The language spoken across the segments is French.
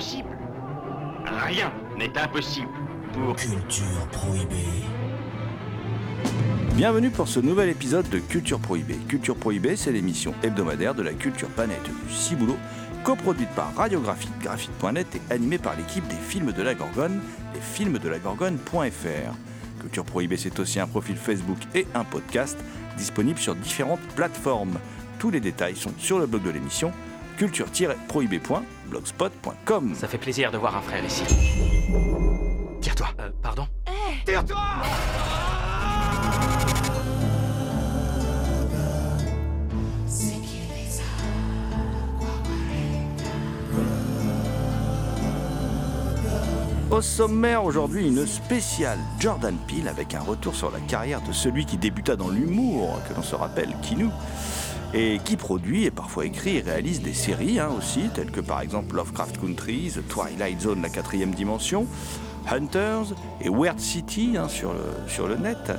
Rien n'est impossible pour... Culture prohibée. Bienvenue pour ce nouvel épisode de Culture Prohibée. Culture Prohibée, c'est l'émission hebdomadaire de la culture planète du Ciboulot, coproduite par Radiographite, graphite.net et animée par l'équipe des films de la Gorgone, les films de la Gorgone.fr. Culture Prohibée, c'est aussi un profil Facebook et un podcast disponible sur différentes plateformes. Tous les détails sont sur le blog de l'émission culture-prohibée.blogspot.com. Ça fait plaisir de voir un frère ici. Tire-toi Euh, pardon Tire-toi Au sommaire aujourd'hui, une spéciale Jordan Peele avec un retour sur la carrière de celui qui débuta dans l'humour, que l'on se rappelle, Kinu, et qui produit et parfois écrit et réalise des séries hein, aussi, telles que par exemple Lovecraft Country, The Twilight Zone, la quatrième dimension, Hunters et Weird City hein, sur, le, sur le net.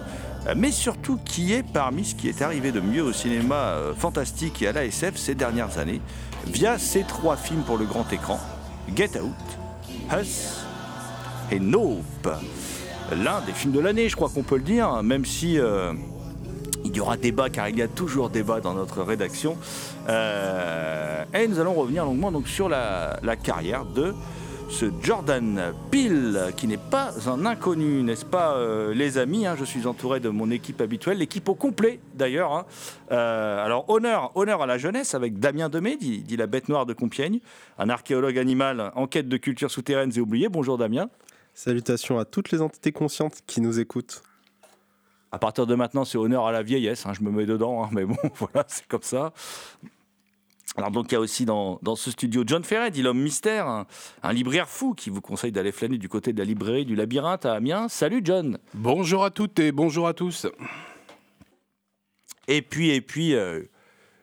Euh, Mais surtout, qui est parmi ce qui est arrivé de mieux au cinéma euh, fantastique et à la SF ces dernières années, via ces trois films pour le grand écran, Get Out, Us et Nope. L'un des films de l'année, je crois qu'on peut le dire, même si euh, il y aura débat, car il y a toujours débat dans notre rédaction. Euh, et nous allons revenir longuement donc, sur la, carrière de ce Jordan Peele, qui n'est pas un inconnu, n'est-ce pas, euh, les amis hein, Je suis entouré de mon équipe habituelle, l'équipe au complet d'ailleurs. hein. Euh, alors, honneur, honneur à la jeunesse avec Damien Demey, dit, dit la bête noire de Compiègne, un archéologue animal en quête de cultures souterraines et oubliées. Bonjour Damien. Salutations à toutes les entités conscientes qui nous écoutent. À partir de maintenant, c'est honneur à la vieillesse. hein, je me mets dedans, hein, mais bon, voilà, c'est comme ça. Alors donc il y a aussi dans, dans ce studio John Ferret, dit l'homme mystère, un, un libraire fou qui vous conseille d'aller flâner du côté de la librairie du labyrinthe à Amiens. Salut John. Bonjour à toutes et bonjour à tous. Et puis et puis, euh,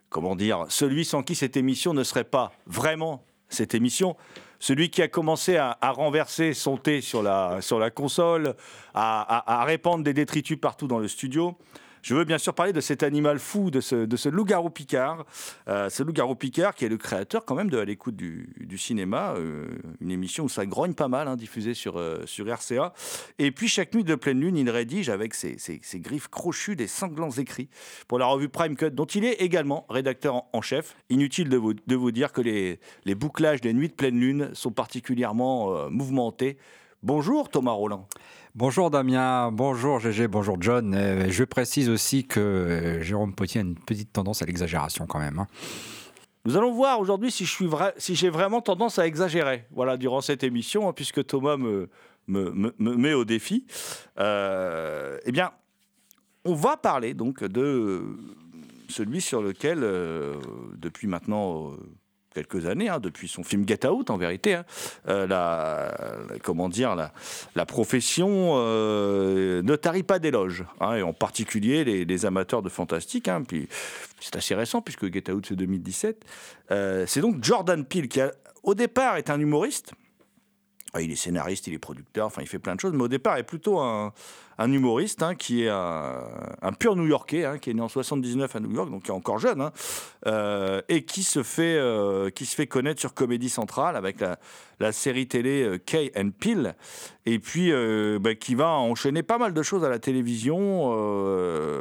comment dire, celui sans qui cette émission ne serait pas vraiment cette émission. Celui qui a commencé à, renverser son thé sur la, console, à répandre des détritus partout dans le studio. Je veux bien sûr parler de cet animal fou, de ce, loup-garou Picard. Euh, ce loup-garou Picard qui est le créateur quand même de l'écoute du, cinéma, euh, une émission où ça grogne pas mal, hein, diffusée sur, euh, sur RCA. Et puis chaque nuit de pleine lune, il rédige avec ses, griffes crochues des sanglants écrits pour la revue Prime Cut, dont il est également rédacteur en, chef. Inutile de vous, dire que les, les bouclages des nuits de pleine lune sont particulièrement mouvementés. Bonjour Thomas Roland. Bonjour Damien, bonjour GG, bonjour John. Euh, je précise aussi que euh, Jérôme Potier a une petite tendance à l'exagération quand même. hein. Nous allons voir aujourd'hui si je suis vrai, si j'ai vraiment tendance à exagérer. Voilà, durant cette émission, hein, puisque Thomas me, me, me- me met au défi. Euh, eh bien, on va parler donc de celui sur lequel, euh, depuis maintenant euh, quelques années, hein, depuis son film Get Out, en vérité, hein, euh, la, comment dire, la, profession euh, ne tarit pas d'éloges, hein, et en particulier les, amateurs de fantastique. puis c'est assez récent puisque Get Out c'est 2017. Euh, c'est donc Jordan Peele qui, au départ, est un humoriste. Ah, Il est scénariste, il est producteur, enfin il fait plein de choses, mais au départ est plutôt un, humoriste hein, qui est un, pur New-Yorkais, hein, qui est né en 79 à New York, donc qui est encore jeune, hein, euh, et qui se, fait, euh, qui se fait connaître sur Comédie Centrale avec la, série télé euh, Kay and Peele, et puis bah, qui va enchaîner pas mal de choses à la télévision.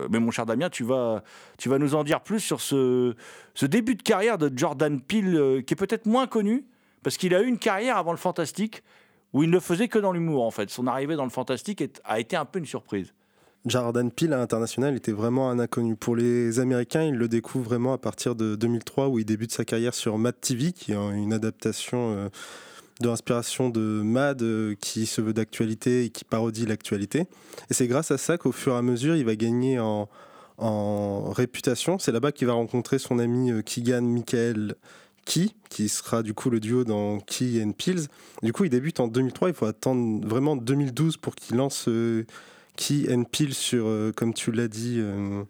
mais mon cher Damien, tu vas, tu vas nous en dire plus sur ce, ce début de carrière de Jordan Peele, qui est peut-être moins connu, parce qu'il a eu une carrière avant le fantastique où il ne faisait que dans l'humour en fait. Son arrivée dans le fantastique a été un peu une surprise. Jordan Peele à l'international était vraiment un inconnu. Pour les Américains, ils le découvrent vraiment à partir de 2003 où il débute sa carrière sur Mad TV, qui est une adaptation euh, de l'inspiration de Mad euh, qui se veut d'actualité et qui parodie l'actualité. Et c'est grâce à ça qu'au fur et à mesure, il va gagner en, en réputation. C'est là-bas qu'il va rencontrer son ami euh, Keegan Michael Qui sera du coup le duo dans Key and Pills. Du coup, il débute en 2003. Il faut attendre vraiment 2012 pour qu'il lance euh, Key and Pills sur, euh, comme tu l'as dit, euh,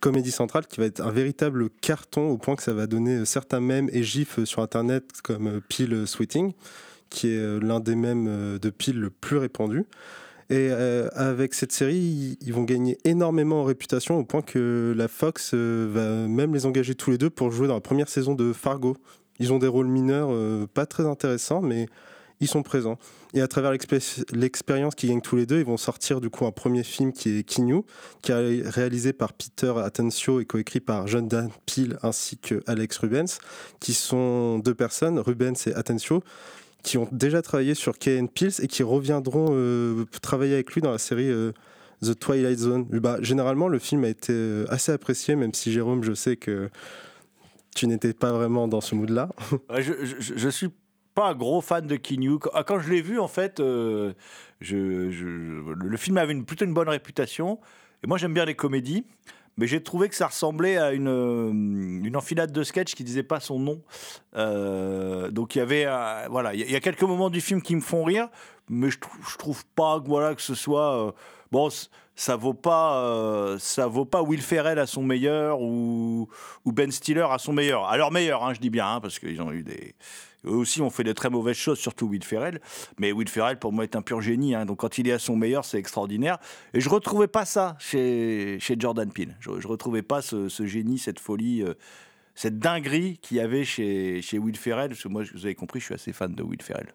Comédie Centrale, qui va être un véritable carton au point que ça va donner euh, certains mèmes et gifs sur Internet comme euh, Pill Sweating, qui est euh, l'un des mèmes euh, de Pill le plus répandu. Et euh, avec cette série, ils- vont gagner énormément en réputation au point que la Fox euh, va même les engager tous les deux pour jouer dans la première saison de Fargo. Ils ont des rôles mineurs euh, pas très intéressants, mais ils sont présents. Et à travers l'expé- l'expérience qu'ils gagnent tous les deux, ils vont sortir du coup un premier film qui est Kinyu, qui est réalisé par Peter Atencio et coécrit par John Dan Peel ainsi que Alex Rubens, qui sont deux personnes, Rubens et Atencio, qui ont déjà travaillé sur K.N. Pills et qui reviendront euh, travailler avec lui dans la série euh, The Twilight Zone. Bah, généralement, le film a été assez apprécié, même si Jérôme, je sais que tu n'étais pas vraiment dans ce mood-là. Je, je, suis pas un gros fan de Kinyu. Quand, quand je l'ai vu, en fait, euh, le film avait plutôt une bonne réputation. Et moi, j'aime bien les comédies. Mais j'ai trouvé que ça ressemblait à une, euh, une enfilade de sketch qui disait pas son nom. Euh, donc il y voilà, il y a- quelques moments du film qui me font rire, mais je, je trouve pas voilà que ce soit bon. Ça vaut pas, euh, ça vaut pas Will Ferrell à son meilleur ou, Ben Stiller à son meilleur. À leur meilleur, hein, je dis bien, hein, parce qu'ils ont eu des, eux aussi ont fait de très mauvaises choses, surtout Will Ferrell. Mais Will Ferrell, pour moi, est un pur génie. hein. donc quand il est à son meilleur, c'est extraordinaire. Et je retrouvais pas ça chez, chez Jordan Peele. Je, je retrouvais pas ce, ce génie, cette folie, euh, cette dinguerie qu'il y avait chez, chez Will Ferrell. Parce que moi, vous avez compris, je suis assez fan de Will Ferrell.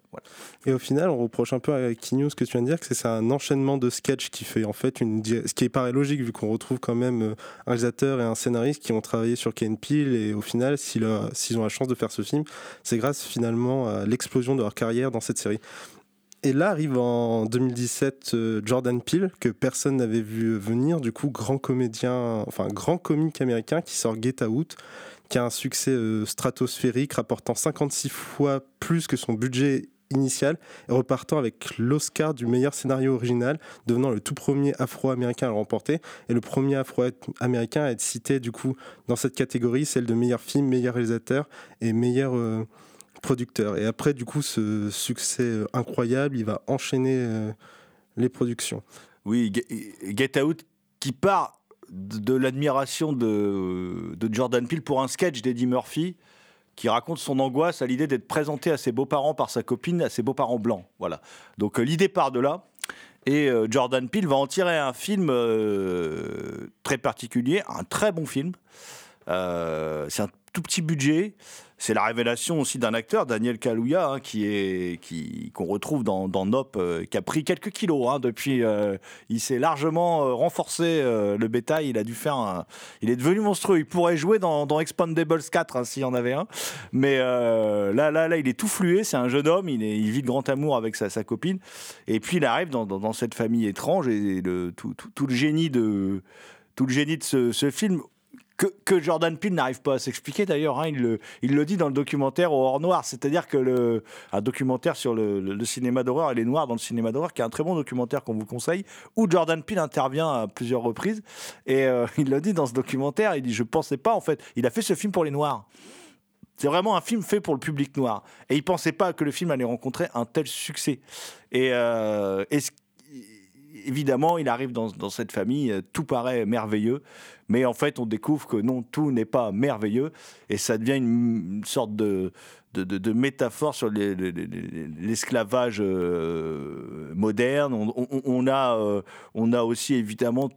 Et au final, on reproche un peu à Kinyu ce que tu viens de dire, que c'est un enchaînement de sketchs qui fait en fait une. Ce qui paraît logique vu qu'on retrouve quand même euh, un réalisateur et un scénariste qui ont travaillé sur Ken Peel et au final, s'ils ont la chance de faire ce film, c'est grâce finalement à l'explosion de leur carrière dans cette série. Et là arrive en 2017 euh, Jordan Peele, que personne n'avait vu venir, du coup grand comédien, grand comique américain qui sort Get Out, qui a un succès euh, stratosphérique, rapportant 56 fois plus que son budget initial et repartant avec l'Oscar du meilleur scénario original, devenant le tout premier afro-américain à le remporter. Et le premier afro-américain à être cité du coup dans cette catégorie, celle de meilleur film, meilleur réalisateur et meilleur euh, producteur. Et après du coup ce succès euh, incroyable, il va enchaîner euh, les productions. Oui, Get- Out qui part de, l'admiration de, Jordan Peele pour un sketch d'Eddie Murphy qui raconte son angoisse à l'idée d'être présenté à ses beaux-parents par sa copine, à ses beaux-parents blancs. Voilà. Donc euh, l'idée part de là. Et Jordan Peele va en tirer un film très particulier, un très bon film. C'est un tout petit budget. C'est la révélation aussi d'un acteur, Daniel Kaluuya, hein, qui est qui qu'on retrouve dans, dans Nope, euh, qui a pris quelques kilos hein, depuis. euh, il s'est largement euh, renforcé le bétail. Il a dû faire. Il est devenu monstrueux. Il pourrait jouer dans, dans Expandables 4 hein, s'il y en avait un. Mais là, là, là, il est tout flué. C'est un jeune homme. Il, vit de grand amour avec sa, copine. Et puis il arrive dans, cette famille étrange et tout, le génie de tout le génie de ce film que, Jordan Peele n'arrive pas à s'expliquer d'ailleurs. hein, il, le, dit dans le documentaire au hors noir, c'est-à-dire que le, un documentaire sur le, cinéma d'horreur et les noirs dans le cinéma d'horreur, qui est un très bon documentaire qu'on vous conseille, où Jordan Peele intervient à plusieurs reprises. Et euh, il le dit dans ce documentaire, il dit Je pensais pas en fait, il a fait ce film pour les noirs. C'est vraiment un film fait pour le public noir. Et il pensait pas que le film allait rencontrer un tel succès. Et, euh, évidemment, il arrive dans, cette famille, euh, tout paraît merveilleux, mais en fait, on découvre que non, tout n'est pas merveilleux, et ça devient une, sorte de, métaphore sur les- les- les- les- l'esclavage moderne. On, a, aussi évidemment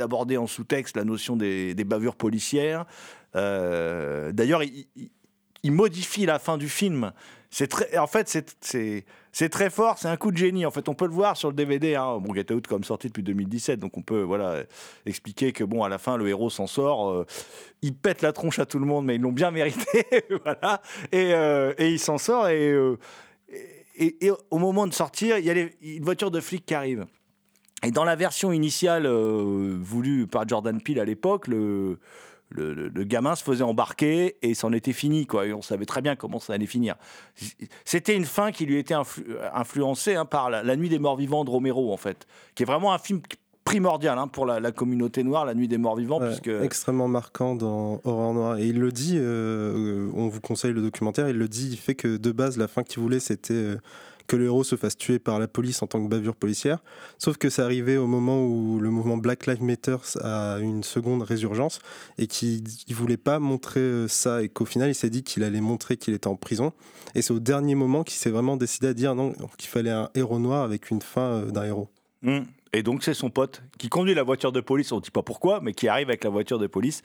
abordé en sous-texte la notion des, bavures policières. Euh, D'ailleurs, il, il- il modifie la fin du film. C'est très, en fait, c'est- c'est très fort. C'est un coup de génie. En fait, on peut le voir sur le DVD. Hein. Bon, Get Out comme sorti depuis 2017, donc on peut voilà expliquer que bon, à la fin, le héros s'en sort. euh, il pète la tronche à tout le monde, mais ils l'ont bien mérité, voilà. Et, euh, et il s'en sort. Et, euh, au moment de sortir, il y a une voiture de flic qui arrive. Et dans la version initiale voulue par Jordan Peele à l'époque, le, le, le- le gamin se faisait embarquer et c'en était fini, quoi. Et on savait très bien comment ça allait finir. C'était une fin qui lui était influ- influencée hein, par la, La Nuit des Morts Vivants de Romero, en fait, qui est vraiment un film primordial hein, pour la, la communauté noire, La Nuit des Morts Vivants, Ouais, puisque extrêmement marquant dans Horreur Noire. Et il le dit, euh, euh, on vous conseille le documentaire, il le dit, il fait que de base, la fin qu'il voulait, c'était euh, que le héros se fasse tuer par la police en tant que bavure policière. Sauf que c'est arrivé au moment où le mouvement Black Lives Matter a une seconde résurgence et qu'il ne voulait pas montrer euh, ça et qu'au final, il s'est dit qu'il allait montrer qu'il était en prison. Et c'est au dernier moment qu'il s'est vraiment décidé à dire non, qu'il fallait un héros noir avec une fin euh, d'un héros. Hmm. Et donc c'est son pote qui conduit la voiture de police, on ne dit pas pourquoi, mais qui arrive avec la voiture de police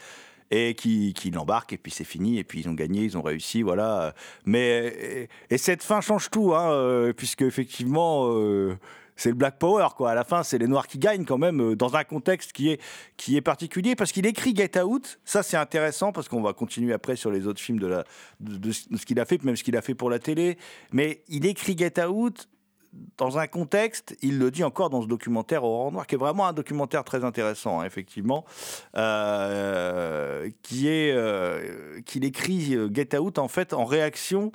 et qui, qui l'embarque et puis c'est fini et puis ils ont gagné, ils ont réussi, voilà. Mais et, et cette fin change tout, hein, euh, puisque effectivement euh, c'est le Black Power quoi. À la fin c'est les Noirs qui gagnent quand même euh, dans un contexte qui est qui est particulier parce qu'il écrit Get Out. Ça c'est intéressant parce qu'on va continuer après sur les autres films de la de ce qu'il a fait, même ce qu'il a fait pour la télé. Mais il écrit Get Out dans un contexte, il le dit encore dans ce documentaire Aurore Noir, qui est vraiment un documentaire très intéressant, hein, effectivement, euh, qui est euh, qu'il écrit euh, Get Out en fait en réaction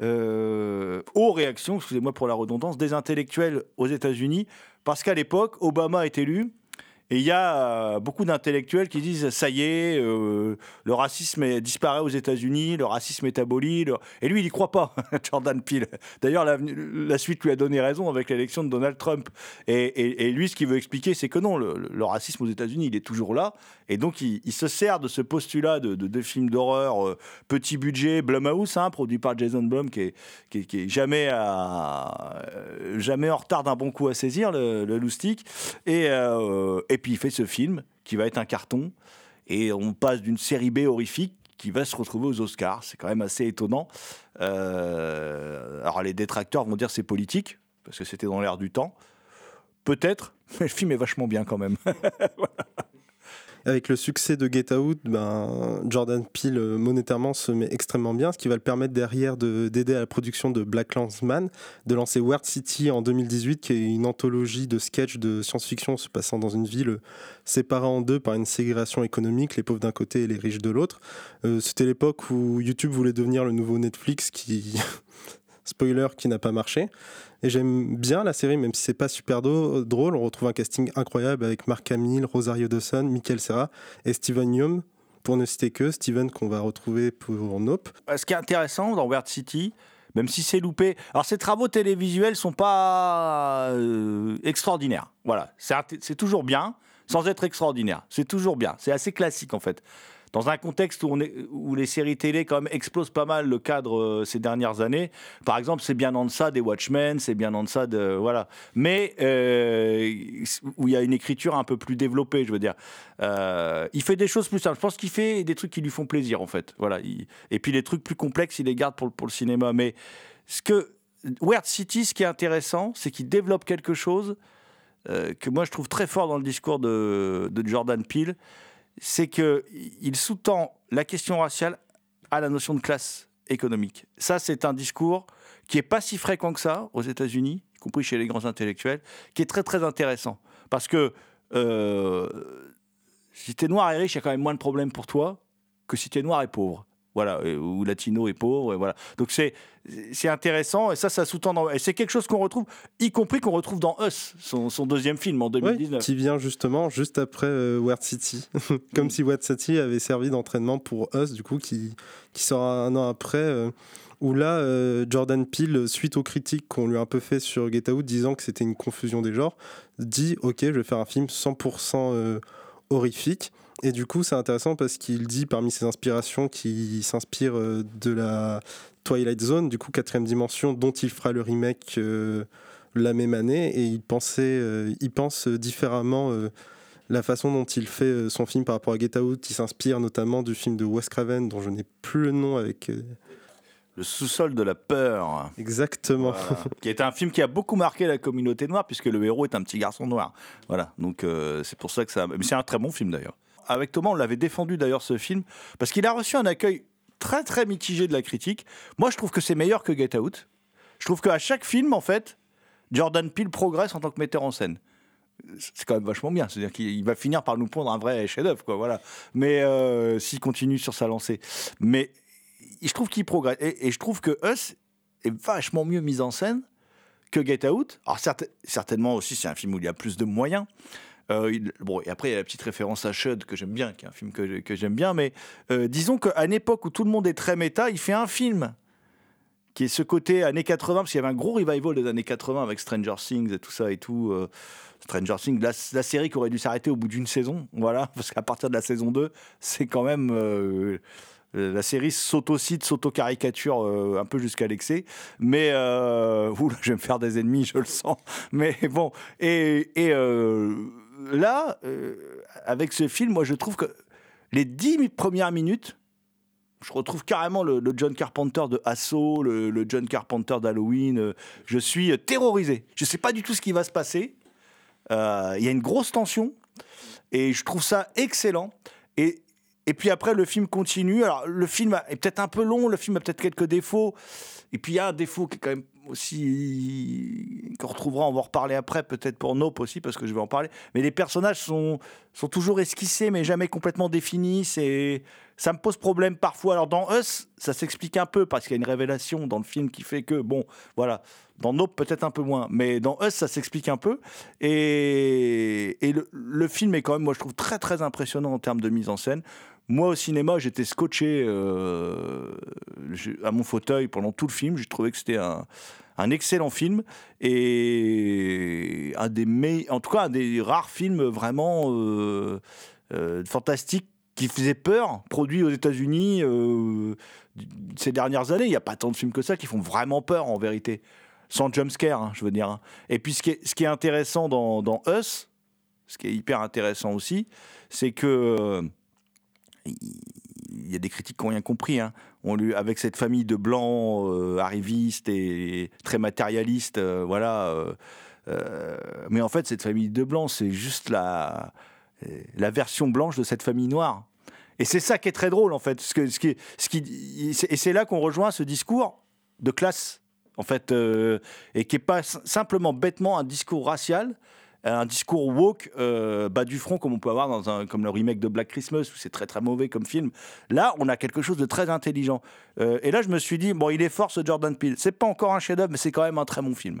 euh, aux réactions, excusez-moi pour la redondance, des intellectuels aux États-Unis, parce qu'à l'époque, Obama est élu. Et il y a euh, beaucoup d'intellectuels qui disent ça y est, euh, le racisme disparaît aux États-Unis, le racisme est aboli. Et lui, il n'y croit pas, Jordan Peele. D'ailleurs, la, suite lui a donné raison avec l'élection de Donald Trump. Et, lui, ce qu'il veut expliquer, c'est que non, le, racisme aux États-Unis, il est toujours là. Et donc, il, se sert de ce postulat de, de, films d'horreur, euh, petit budget, Blumhouse, hein, produit par Jason Blum, qui est, jamais, jamais en retard d'un bon coup à saisir, le, le. Et, euh, et puis, il fait ce film qui va être un carton. Et on passe d'une série B horrifique qui va se retrouver aux Oscars. C'est quand même assez étonnant. Euh, alors, les détracteurs vont dire c'est politique, parce que c'était dans l'air du temps. Peut-être, mais le film est vachement bien quand même. Avec le succès de Get Out, ben, Jordan Peele euh, monétairement se met extrêmement bien, ce qui va le permettre derrière de- d'aider à la production de Black Landsman, de lancer Weird City en 2018, qui est une anthologie de sketchs de science-fiction se passant dans une ville euh, séparée en deux par une ségrégation économique, les pauvres d'un côté et les riches de l'autre. Euh, C'était l'époque où YouTube voulait devenir le nouveau Netflix, qui spoiler, qui n'a pas marché. Et j'aime bien la série, même si c'est pas super drôle. On retrouve un casting incroyable avec Mark Hamill, Rosario Dawson, Michael Serra et Steven Yeun, pour ne citer que Steven qu'on va retrouver pour Nope. Ce qui est intéressant dans Weird City, même si c'est loupé, alors ces travaux télévisuels sont pas euh, extraordinaires. Voilà, c'est toujours bien, sans être extraordinaire. C'est toujours bien. C'est assez classique en fait. Dans un contexte où, les séries télé quand même explosent pas mal le cadre euh, ces dernières années, par exemple, c'est bien en deçà des Watchmen, c'est bien en deçà de voilà, mais euh, où il y a une écriture un peu plus développée, je veux dire. Euh, il fait des choses plus simples. Je pense qu'il fait des trucs qui lui font plaisir en fait. Voilà. il- et puis les trucs plus complexes, il les garde pour, le- cinéma. Mais ce que Weird City, ce qui est intéressant, c'est qu'il développe quelque chose que moi je trouve très fort dans le discours de, de Jordan Peele, c'est que il sous-tend la question raciale à la notion de classe économique. Ça, c'est un discours qui est pas si fréquent que ça aux États-Unis, y compris chez les grands intellectuels, qui est très très intéressant parce que euh, si tu es noir et riche, il y a quand même moins de problèmes pour toi que si tu es noir et pauvre. Voilà, ou latino et pauvre, et voilà. Donc c'est c'est intéressant, et ça, ça sous-tend. dans- Et c'est quelque chose qu'on retrouve, y compris qu'on retrouve dans Us, son, son deuxième film en Ouais, 2019. qui vient justement juste après euh, City. Comme si Weird City avait servi d'entraînement pour Us, du coup, qui, qui sort un an après. euh, où là, euh, Jordan Peele, suite aux critiques qu'on lui a un peu fait sur Get Out, disant que c'était une confusion des genres, dit Ok, je vais faire un film 100% euh, horrifique. Et du coup, c'est intéressant parce qu'il dit parmi ses inspirations qu'il s'inspire euh, de la Twilight Zone, du coup, quatrième dimension, dont il fera le remake euh, la même année. Et il, pensait, euh, il pense différemment euh, la façon dont il fait son film par rapport à Get Out. Il s'inspire notamment du film de Wes Craven, dont je n'ai plus le nom avec. Le sous-sol de la peur. Exactement. Voilà. qui est un film qui a beaucoup marqué la communauté noire puisque le héros est un petit garçon noir. Voilà, donc c'est pour ça que ça. Mais c'est un très bon film d'ailleurs. Avec Thomas, on l'avait défendu d'ailleurs ce film parce qu'il a reçu un accueil très très mitigé de la critique. Moi, je trouve que c'est meilleur que Get Out. Je trouve qu'à chaque film, en fait, Jordan Peele progresse en tant que metteur en scène. c'est quand même vachement bien. C'est-à-dire qu'il va finir par nous pondre un vrai chef-d'œuvre, quoi. Voilà. Mais euh, s'il continue sur sa lancée, mais je trouve qu'il progresse et, je trouve que Us est vachement mieux mise en scène que Get Out. Alors certainement aussi, c'est un film où il y a plus de moyens. Euh, bon, et après, il y a la petite référence à Shud que j'aime bien, qui est un film que, j'aime bien. Mais euh, disons qu'à une époque où tout le monde est très méta, il fait un film qui est ce côté années 80, parce qu'il y avait un gros revival des années 80 avec Stranger Things et tout ça et tout. euh, Stranger Things, la, série qui aurait dû s'arrêter au bout d'une saison, voilà, parce qu'à partir de la saison 2, c'est quand même. la série s'auto-cite, s'auto-caricature un peu jusqu'à l'excès. Mais, euh, oula, je vais me faire des ennemis, je le sens. Mais bon, et, là, euh, avec ce film, moi je trouve que les dix mi- premières minutes, je retrouve carrément le, John Carpenter de Assaut, le, John Carpenter d'Halloween. euh, Je suis euh, terrorisé. Je ne sais pas du tout ce qui va se passer. Il y a une grosse tension et je trouve ça excellent. Et, et puis après, le film continue. Alors, le film est peut-être un peu long, le film a peut-être quelques défauts. Et puis, il y a un défaut qui est quand même aussi. qu'on retrouvera, on va en reparler après, peut-être pour Nope aussi, parce que je vais en parler. Mais les personnages sont, sont toujours esquissés, mais jamais complètement définis. C'est. Ça me pose problème parfois. Alors dans Us, ça s'explique un peu parce qu'il y a une révélation dans le film qui fait que, bon, voilà. Dans Nope, peut-être un peu moins. Mais dans Us, ça s'explique un peu. Et, le, film est quand même, moi, je trouve très, très impressionnant en termes de mise en scène. Moi, au cinéma, j'étais scotché euh, à mon fauteuil pendant tout le film. J'ai trouvé que c'était un, excellent film et un des me- en tout cas un des rares films vraiment euh, euh, fantastiques qui faisait peur, produit aux États-Unis euh, ces dernières années. Il n'y a pas tant de films que ça qui font vraiment peur en vérité, sans jumpscare, hein, je veux dire. hein. Et puis ce qui est, intéressant dans, Us, ce qui est hyper intéressant aussi, c'est que euh, il y a des critiques qui n'ont rien compris. hein. On lui, avec cette famille de blancs euh, arrivistes et très matérialistes, euh, voilà. mais en fait, cette famille de blancs, c'est juste la, la version blanche de cette famille noire. Et c'est ça qui est très drôle, en fait. Ce qui, et c'est là qu'on rejoint ce discours de classe, en fait, euh, et qui n'est pas simplement bêtement un discours racial, un discours woke euh, bas du front comme on peut avoir dans un comme le remake de Black Christmas où c'est très très mauvais comme film. Là, on a quelque chose de très intelligent. Euh, et là, je me suis dit bon, il est fort ce Jordan Peele. C'est pas encore un chef-d'œuvre, mais c'est quand même un très bon film.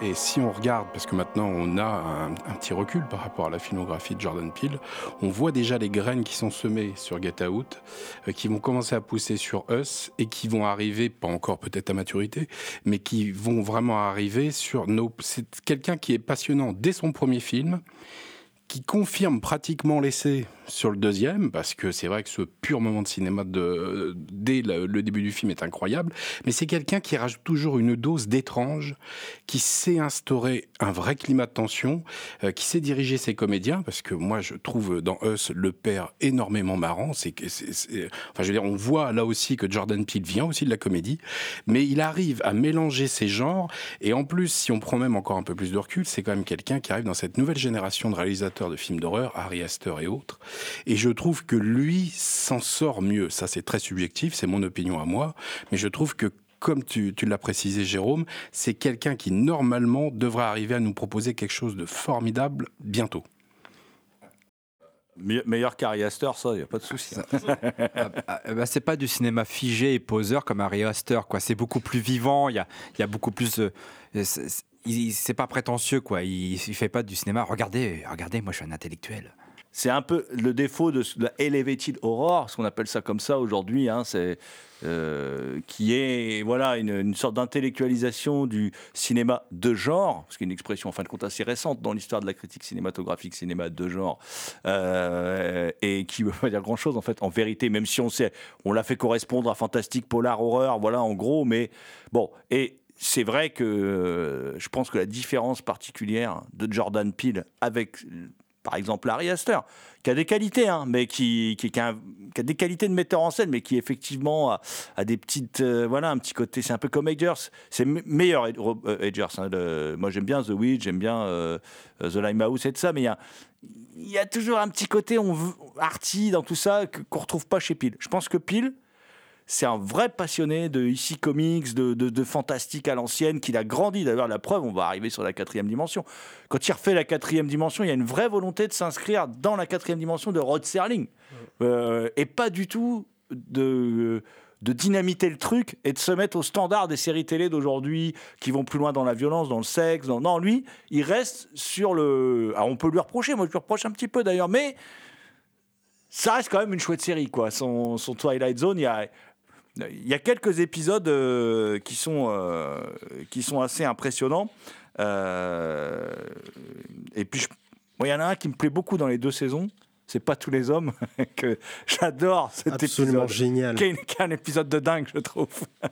Et si on regarde, parce que maintenant on a un, un petit recul par rapport à la filmographie de Jordan Peele, on voit déjà les graines qui sont semées sur Get Out, euh, qui vont commencer à pousser sur Us, et qui vont arriver, pas encore peut-être à maturité, mais qui vont vraiment arriver sur Nope. C'est quelqu'un qui est passionnant dès son premier film, qui confirme pratiquement l'essai sur le deuxième, parce que c'est vrai que ce pur moment de cinéma dès le, début du film est incroyable, mais c'est quelqu'un qui rajoute toujours une dose d'étrange, qui sait instaurer un vrai climat de tension, euh, qui sait diriger ses comédiens, parce que moi je trouve dans Us le père énormément marrant, c'est que enfin je veux dire on voit là aussi que Jordan Peele vient aussi de la comédie, mais il arrive à mélanger ces genres, et en plus si on prend même encore un peu plus de recul, c'est quand même quelqu'un qui arrive dans cette nouvelle génération de réalisateurs de films d'horreur, Harry Astor et autres, et je trouve que lui s'en sort mieux. Ça, c'est très subjectif, c'est mon opinion à moi. Mais je trouve que, comme tu, tu l'as précisé, Jérôme, c'est quelqu'un qui, normalement, devrait arriver à nous proposer quelque chose de formidable bientôt. Me- meilleur qu'Ari Aster, ça, il n'y a pas de souci. hein. Ah, ah, bah, c'est pas du cinéma figé et poseur comme Harry Astor, quoi. C'est beaucoup plus vivant. Il y a, il y a beaucoup plus. de- c'est- il- C'est pas prétentieux, quoi. Il, il fait pas du cinéma. Regardez, regardez, moi je suis un intellectuel. c'est un peu le défaut de la elevated horror, ce qu'on appelle ça comme ça aujourd'hui. hein, c'est euh, qui est voilà une, sorte d'intellectualisation du cinéma de genre, ce qui est une expression en fin de compte assez récente dans l'histoire de la critique cinématographique, cinéma de genre, euh, et qui veut pas dire grand chose en fait. En vérité, même si on sait, on l'a fait correspondre à fantastique, polar, horreur, voilà en gros, mais bon et c'est vrai que euh, je pense que la différence particulière de Jordan Peele avec, par exemple, Larry Aster, qui a des qualités, hein, mais qui, a, des qualités de metteur en scène, mais qui effectivement a, des petites, euh, voilà, un petit côté, c'est un peu comme Edgers. C'est me- meilleur euh, Edgers. hein, moi, j'aime bien The Witch, j'aime bien euh, The Limehouse et tout ça, mais il y a, toujours un petit côté on arty dans tout ça qu'on retrouve pas chez Peele. Je pense que Peele, c'est un vrai passionné de ici comics, de, de, de fantastique à l'ancienne, qu'il a grandi. D'ailleurs, la preuve, on va arriver sur la quatrième dimension. Quand il refait la quatrième dimension, il y a une vraie volonté de s'inscrire dans la quatrième dimension de Rod Serling. Euh, et pas du tout de, de dynamiter le truc et de se mettre au standard des séries télé d'aujourd'hui qui vont plus loin dans la violence, dans le sexe. Dans... Non, lui, il reste sur le... Alors, on peut lui reprocher, moi je lui reproche un petit peu d'ailleurs, mais ça reste quand même une chouette série, quoi. Son, son Twilight Zone, il y a, il y a quelques épisodes euh, qui, sont, euh, qui sont assez impressionnants. Euh, et puis, il y en a un qui me plaît beaucoup dans les deux saisons. C'est pas tous les hommes que j'adore cet Absolument épisode. génial. Qui est, un épisode de dingue, je trouve.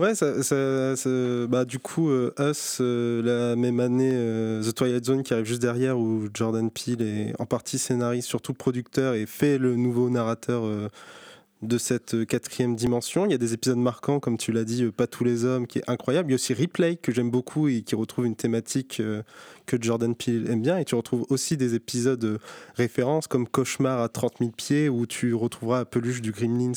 Ouais, ça, ça- ça- bah, du coup, Us, la même année, The Twilight Zone qui arrive juste derrière, où Jordan Peele est en partie scénariste, surtout producteur, et fait le nouveau narrateur de cette euh, quatrième dimension. Il y a des épisodes marquants, comme tu l'as dit, euh, Pas tous les hommes, qui est incroyable. Il y a aussi Replay, que j'aime beaucoup et qui retrouve une thématique euh, que Jordan Peele aime bien. Et tu retrouves aussi des épisodes références, comme Cauchemar à 30 000 pieds, où tu retrouveras peluche du Gremlins.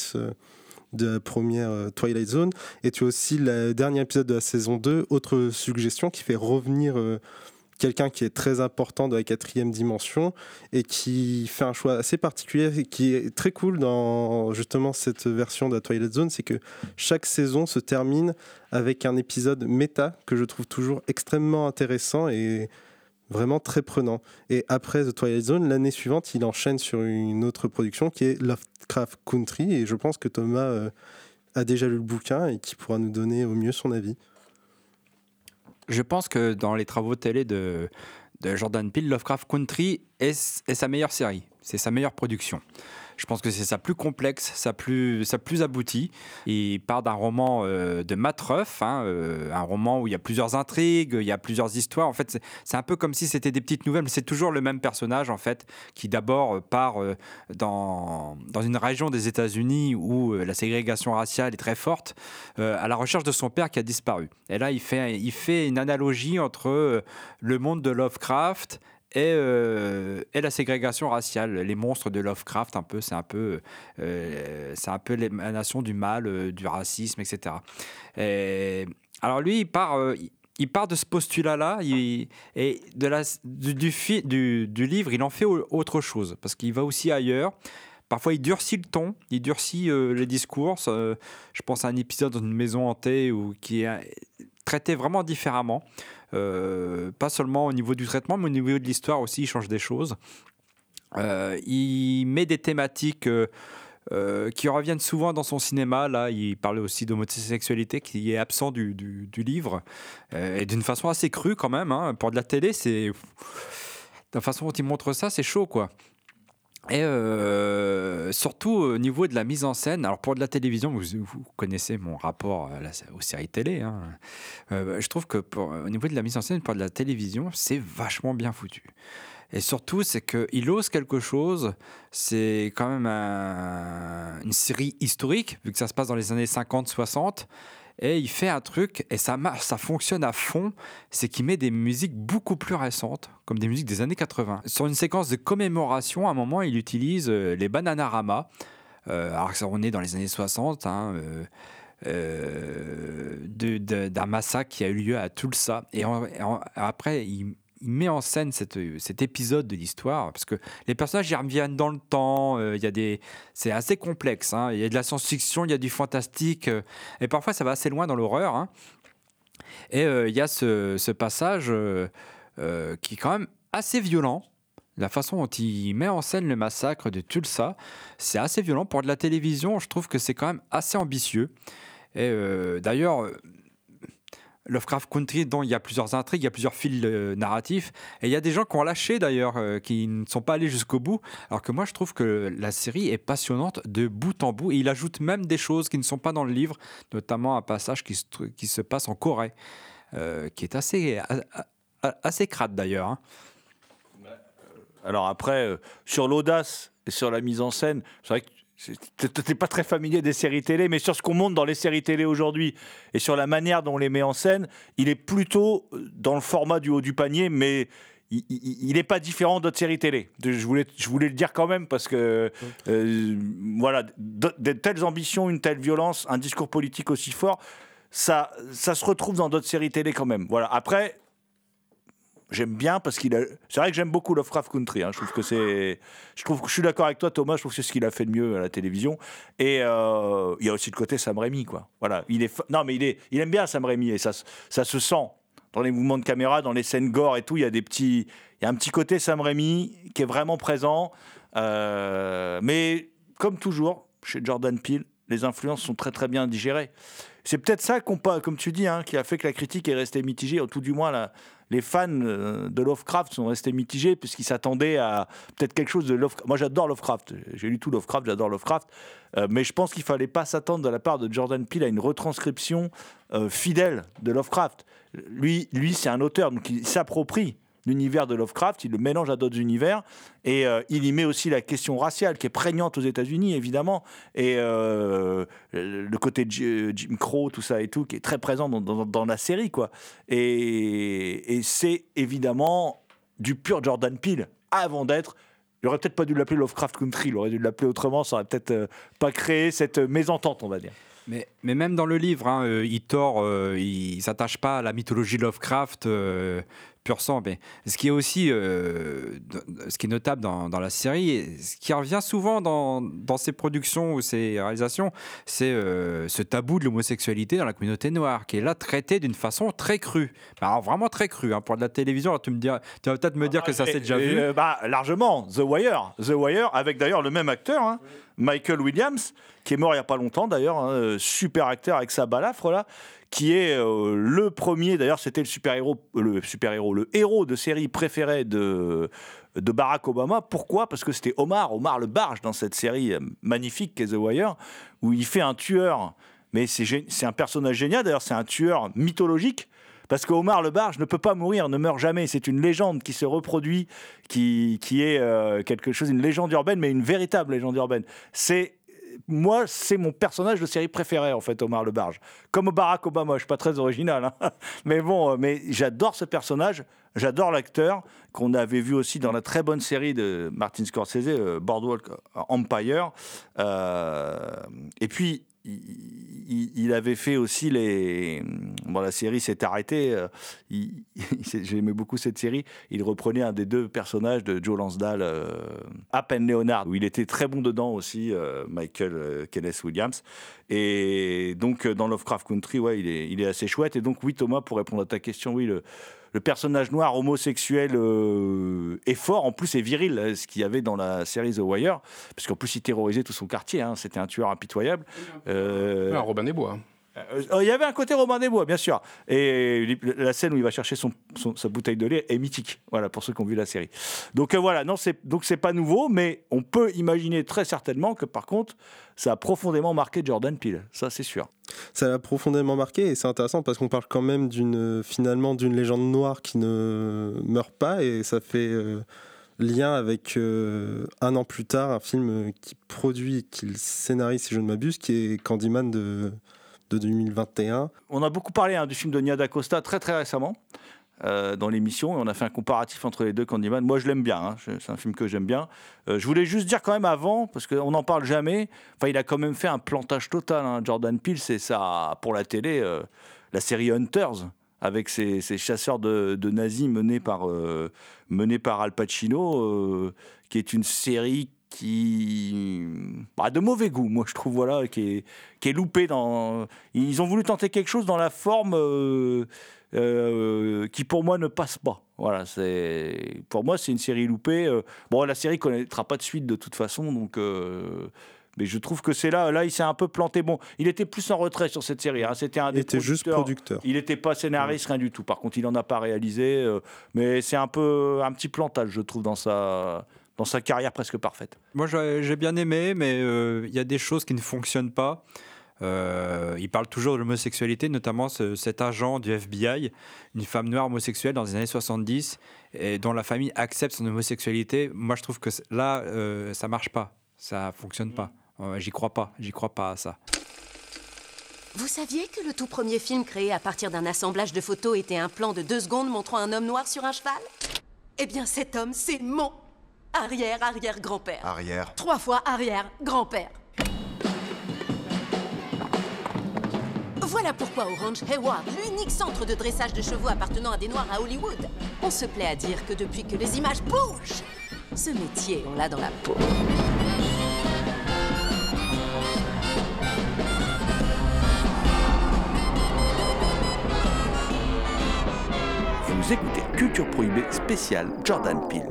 de la première Twilight Zone. Et tu as aussi le dernier épisode de la saison 2, autre suggestion qui fait revenir quelqu'un qui est très important de la quatrième dimension et qui fait un choix assez particulier et qui est très cool dans justement cette version de la Twilight Zone, c'est que chaque saison se termine avec un épisode méta que je trouve toujours extrêmement intéressant et vraiment très prenant. Et après The Twilight Zone, l'année suivante, il enchaîne sur une autre production qui est Lovecraft Country et je pense que Thomas euh, a déjà lu le bouquin et qui pourra nous donner au mieux son avis. Je pense que dans les travaux télé de, Jordan Peele, Lovecraft Country est sa meilleure série. C'est sa meilleure production. Je pense que c'est sa plus complexe, sa plus, sa plus aboutie. Il part d'un roman euh, de Matt hein, euh, un roman où il y a plusieurs intrigues, il y a plusieurs histoires. En fait, c'est- un peu comme si c'était des petites nouvelles, mais c'est toujours le même personnage, en fait, qui d'abord euh, part dans, dans une région des États-Unis où la ségrégation raciale est très forte, à la recherche de son père qui a disparu. Et là, il fait, il fait une analogie entre le monde de Lovecraft et, euh, la ségrégation raciale, les monstres de Lovecraft, un peu, c'est un peu, euh, peu l'émanation du mal, euh, du racisme, etc. Et, alors lui, il part, il- part de ce postulat-là, et de la, du, du, du- livre, il en fait au- autre chose, parce qu'il va aussi ailleurs. Parfois, il durcit le ton, il durcit les discours. Je pense à un épisode dans une maison hantée où, qui est traité vraiment différemment. Euh, pas seulement au niveau du traitement, mais au niveau de l'histoire aussi, il change des choses. Euh, il met des thématiques euh, qui reviennent souvent dans son cinéma. Là, il parlait aussi d'homosexualité qui est absent du, livre, et d'une façon assez crue quand même. hein. Pour de la télé, c'est... La façon dont il montre ça, c'est chaud, quoi. Et euh, surtout au niveau de la mise en scène, alors pour de la télévision, vous, connaissez mon rapport aux séries télé. hein. Euh, je trouve que au niveau de la mise en scène, pour de la télévision, c'est vachement bien foutu. Et surtout, c'est qu'il ose quelque chose. C'est quand même un- une série historique, vu que ça se passe dans les années 50-60. Et il fait un truc, et ça marche, ça fonctionne à fond. C'est qu'il met des musiques beaucoup plus récentes, comme des musiques des années 80. Sur une séquence de commémoration, à un moment, il utilise euh, les Bananarama. Euh, alors on est dans les années 60. hein, euh, euh, d'un massacre qui a eu lieu à Tulsa. Et, après, il, il met en scène cette- cet épisode de l'histoire, parce que les personnages ils reviennent dans le temps, euh, y a des, c'est assez complexe, hein, il y a de la science-fiction, il y a du fantastique, euh, et parfois ça va assez loin dans l'horreur. hein. Et euh, il y a ce, passage euh, euh, qui est quand même assez violent, La façon dont il met en scène le massacre de Tulsa, c'est assez violent. Pour de la télévision, je trouve que c'est quand même assez ambitieux. Et euh, d'ailleurs, euh, Lovecraft Country, dont il y a plusieurs intrigues, il y a plusieurs fils euh, narratifs, et il y a des gens qui ont lâché d'ailleurs, euh, qui ne sont pas allés jusqu'au bout, alors que moi je trouve que la série est passionnante de bout en bout, et il ajoute même des choses qui ne sont pas dans le livre, notamment un passage qui se, passe en Corée, euh, qui est assez, assez crade d'ailleurs. hein. Alors après, sur l'audace et sur la mise en scène, c'est vrai que tu n'es pas très familier des séries télé, mais sur ce qu'on montre dans les séries télé aujourd'hui et sur la manière dont on les met en scène, il est plutôt euh, dans le format du haut du panier, mais il n'est pas différent d'autres séries télé. Je voulais, je voulais le dire quand même parce que euh, voilà, de, de telles ambitions, une telle violence, un discours politique aussi fort, ça, ça se retrouve dans d'autres séries télé quand même. Voilà. Après, j'aime bien parce qu'il a. C'est vrai que j'aime beaucoup Lovecraft Country. hein. Je trouve que c'est. Je trouve que je suis d'accord avec toi, Thomas. Je trouve que c'est ce qu'il a fait de mieux à la télévision. Et euh, il y a aussi le côté Sam Raimi, quoi. Voilà. Il est. Non, mais il est. Il aime bien Sam Raimi et ça, ça se sent dans les mouvements de caméra, dans les scènes gore et tout. Il y a des petits. Il y a un petit côté Sam Raimi qui est vraiment présent. Euh, mais comme toujours chez Jordan Peele, les influences sont très très bien digérées. C'est peut-être ça qu'on comme tu dis, hein, qui a fait que la critique est restée mitigée, ou tout du moins les fans euh, de Lovecraft sont restés mitigés puisqu'ils s'attendaient à peut-être quelque chose de Lovecraft. Moi, j'adore Lovecraft. J'ai lu tout Lovecraft, j'adore Lovecraft. Euh, mais je pense qu'il fallait pas s'attendre de la part de Jordan Peele à une retranscription euh, fidèle de Lovecraft. Lui, lui c'est un auteur, donc il s'approprie l'univers de Lovecraft, il le mélange à d'autres univers, et euh, il y met aussi la question raciale qui est prégnante aux États-Unis, évidemment, et euh, le côté J- Jim Crow, tout ça et tout, qui est très présent dans, la série, quoi. Et, c'est évidemment du pur Jordan Peele, avant d'être. Il aurait peut-être pas dû l'appeler Lovecraft Country, il aurait dû l'appeler autrement, ça aurait peut-être euh, pas créé cette mésentente, on va dire. Mais, mais même dans le livre, hein, euh, il euh, il s'attache pas à la mythologie Lovecraft euh, pur sang. Mais ce qui est aussi, euh, ce qui est notable dans, dans la série, et ce qui revient souvent dans, dans ses productions ou ses réalisations, c'est euh, ce tabou de l'homosexualité dans la communauté noire, qui est là traité d'une façon très crue. Mais Alors vraiment très crue. hein. Pour de la télévision, alors tu, me diras, tu vas peut-être me dire que ça s'est déjà vu. euh, bah, largement, The Wire. The Wire, avec d'ailleurs le même acteur, hein, Michael Williams, qui est mort il n'y a pas longtemps d'ailleurs, hein, super acteur avec sa balafre là, qui est euh, le premier, d'ailleurs c'était le super-héros, le super-héros, le héros de série préféré de, de Barack Obama. Pourquoi? Parce que c'était Omar, Omar le Barge dans cette série euh, magnifique qu'est The Wire, où il fait un tueur, mais c'est un personnage génial, d'ailleurs c'est un tueur mythologique, parce que Omar le Barge ne peut pas mourir, ne meurt jamais. C'est une légende qui se reproduit, qui, qui est euh, quelque chose, une légende urbaine, mais une véritable légende urbaine. C'est moi, c'est mon personnage de série préféré en fait, Omar le Barge. Comme Barack Obama, je suis pas très original, hein. mais bon, euh, mais j'adore ce personnage, j'adore l'acteur qu'on avait vu aussi dans la très bonne série de Martin Scorsese, euh, Boardwalk Empire. Euh, et puis il, avait fait aussi les. Bon, la série s'est arrêtée. euh, il- J'aimais beaucoup cette série. Il reprenait un des deux personnages de Joe Lansdale, euh, App and Leonard, où il était très bon dedans aussi, euh, Michael euh, Kenneth Williams. Et donc, dans Lovecraft Country, ouais, il est, il est assez chouette. Et donc, oui, Thomas, pour répondre à ta question, oui, le, le personnage noir homosexuel euh, est fort, en plus est viril, euh, ce qu'il y avait dans la série The Wire, parce qu'en plus il terrorisait tout son quartier, hein, c'était un tueur impitoyable. Euh, Robin des Bois. Euh, il y avait un côté Robin des Bois, bien sûr. Et la scène où il va chercher son, sa bouteille de lait est mythique. Voilà, pour ceux qui ont vu la série. Donc euh, voilà, non, c'est donc pas nouveau, mais on peut imaginer très certainement que par contre, ça a profondément marqué Jordan Peele. Ça, c'est sûr. Ça l'a profondément marqué et c'est intéressant parce qu'on parle quand même d'une finalement d'une légende noire qui ne meurt pas et ça fait euh, lien avec euh, un an plus tard un film qui produit, qu'il scénarise si je ne m'abuse, qui est Candyman de, de 2021. On a beaucoup parlé hein, du film de Nia D'Acosta très très récemment euh, dans l'émission et on a fait un comparatif entre les deux Candyman. Moi, je l'aime bien. hein. C'est un film que j'aime bien. Euh, je voulais juste dire quand même avant, parce qu'on n'en parle jamais. Il a quand même fait un plantage total. hein. Jordan Peele, c'est ça pour la télé, euh, la série Hunters avec ces, chasseurs de, de nazis menés par, menés par Al Pacino, qui est une série qui bah, de mauvais goût, moi je trouve, voilà, qui est, qui est loupé dans. Ils ont voulu tenter quelque chose dans la forme euh, euh, qui pour moi ne passe pas. Voilà, c'est pour moi c'est une série loupée. euh. Bon, la série connaîtra pas de suite de toute façon, donc. euh, mais je trouve que c'est là, là, il s'est un peu planté. Bon, il était plus en retrait sur cette série. hein. C'était un Il des était juste producteur. Il n'était pas scénariste, rien du tout. Par contre, il n'en a pas réalisé. mais c'est un peu un petit plantage, je trouve, dans sa, dans sa carrière presque parfaite. Moi, j'ai bien aimé, mais euh, il y a des choses qui ne fonctionnent pas. Euh, il parle toujours de l'homosexualité, notamment ce- cet agent du FBI, une femme noire homosexuelle dans les années 70, et dont la famille accepte son homosexualité. Moi, je trouve que là, euh, ça marche pas, ça fonctionne pas. Euh, j'y crois pas, j'y crois pas à ça. Vous saviez que le tout premier film créé à partir d'un assemblage de photos était un plan de deux secondes montrant un homme noir sur un cheval? Eh bien, cet homme, c'est mon arrière-arrière-grand-père. Arrière. Trois fois arrière-grand-père. Voilà pourquoi au Ranch Hayward, l'unique centre de dressage de chevaux appartenant à des Noirs à Hollywood, on se plaît à dire que depuis que les images bougent, ce métier, on l'a dans la peau. Et vous écoutez Culture Prohibée spéciale Jordan Peele.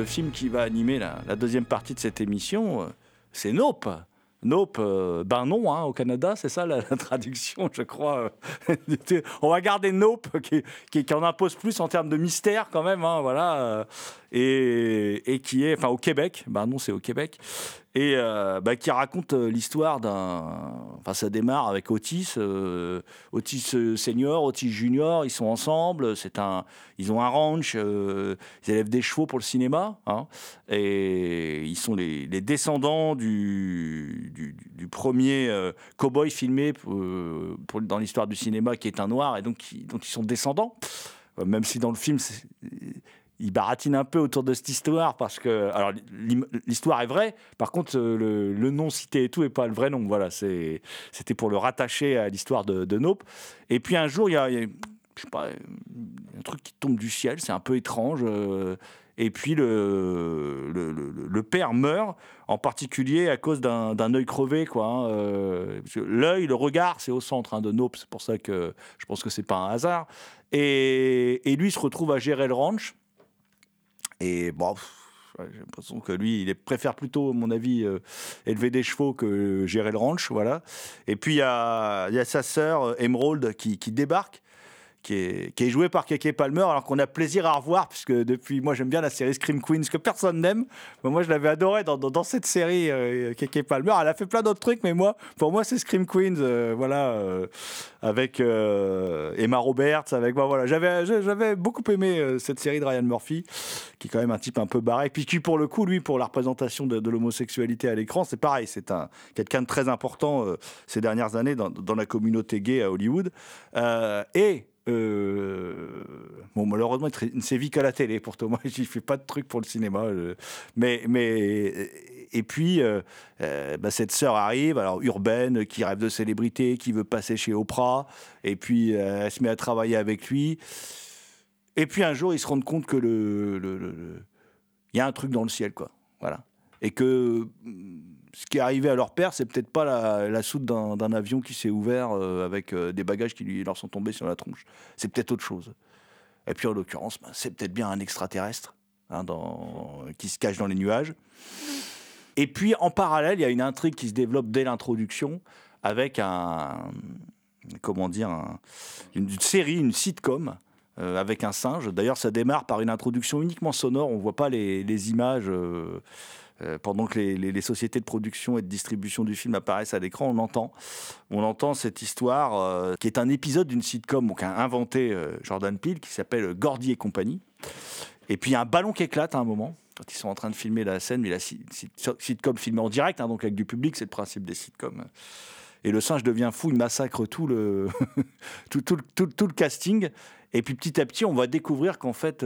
Le film qui va animer la, deuxième partie de cette émission, euh, c'est Nope. Nope, euh, ben non, hein, au Canada, c'est ça la, traduction, je crois. euh. On va garder Nope, qui, en impose plus en termes de mystère quand même, hein, voilà. et, et qui est, enfin au Québec, ben non, c'est au Québec, et euh, bah, qui raconte euh, l'histoire d'un. Enfin, ça démarre avec Otis, euh, Otis senior, Otis junior, ils sont ensemble. C'est un, ils ont un ranch, ils élèvent des chevaux pour le cinéma, hein, et ils sont les, descendants du, du, du premier cowboy filmé dans l'histoire du cinéma, qui est un noir, et donc dont ils sont descendants. Même si dans le film, il baratine un peu autour de cette histoire parce que alors l'histoire est vraie. Par contre euh, le, nom cité et tout est pas le vrai nom. Voilà c'est c'était pour le rattacher à l'histoire de, Nope. Et puis un jour il y a, un truc qui tombe du ciel. C'est un peu étrange euh, et puis le, père meurt en particulier à cause d'un œil crevé quoi hein, euh, l'œil le regard c'est au centre hein, de Nope. C'est pour ça que je pense que c'est pas un hasard. Et, et lui se retrouve à gérer le ranch et bon, j'ai l'impression que lui, il préfère plutôt, à mon avis, euh, élever des chevaux que gérer le ranch. Voilà. Et puis, il y a, sa sœur, euh, Emerald, qui débarque. Qui est, jouée par Keke Palmer, alors qu'on a plaisir à revoir, puisque depuis, moi j'aime bien la série Scream Queens, que personne n'aime. Mais moi je l'avais adoré dans, cette série, euh, Keke Palmer. Elle a fait plein d'autres trucs, mais moi, pour moi, c'est Scream Queens, euh, voilà, euh, avec euh, Emma Roberts, avec, bah, voilà. J'avais, j'avais beaucoup aimé cette série de Ryan Murphy qui est quand même un type un peu barré. Puis qui, pour le coup, lui, pour la représentation de, l'homosexualité à l'écran, c'est pareil. C'est un quelqu'un de très important ces dernières années dans, dans la communauté gay à Hollywood. Et euh, bon, malheureusement, il ne sévit qu'à la télé pour Thomas. Il fait pas de trucs pour le cinéma. euh. mais, mais et puis euh, bah, cette sœur arrive, alors urbaine, qui rêve de célébrité, qui veut passer chez Oprah, et puis elle se met à travailler avec lui. Et puis un jour, ils se rendent compte que le, y a un truc dans le ciel, quoi. Voilà. Et que ce qui est arrivé à leur père, c'est peut-être pas la, la soute d'un avion qui s'est ouvert euh, avec euh, des bagages qui leur sont tombés sur la tronche. C'est peut-être autre chose. Et puis en l'occurrence, ben, c'est peut-être bien un extraterrestre hein, qui se cache dans les nuages. Et puis en parallèle, il y a une intrigue qui se développe dès l'introduction avec une, série, une sitcom euh, avec un singe. D'ailleurs, ça démarre par une introduction uniquement sonore. On voit pas les, images. Euh, pendant que les, sociétés de production et de distribution du film apparaissent à l'écran, on entend, on entend cette histoire euh, qui est un épisode d'une sitcom qu'a inventé euh, Jordan Peele qui s'appelle Gordy et compagnie. Et puis un ballon qui éclate à un moment quand ils sont en train de filmer la scène, mais la si- si- sitcom filmée en direct, hein, donc avec du public, c'est le principe des sitcoms. Et le singe devient fou, il massacre tout le, tout, le- casting. Et puis petit à petit, on va découvrir qu'en fait,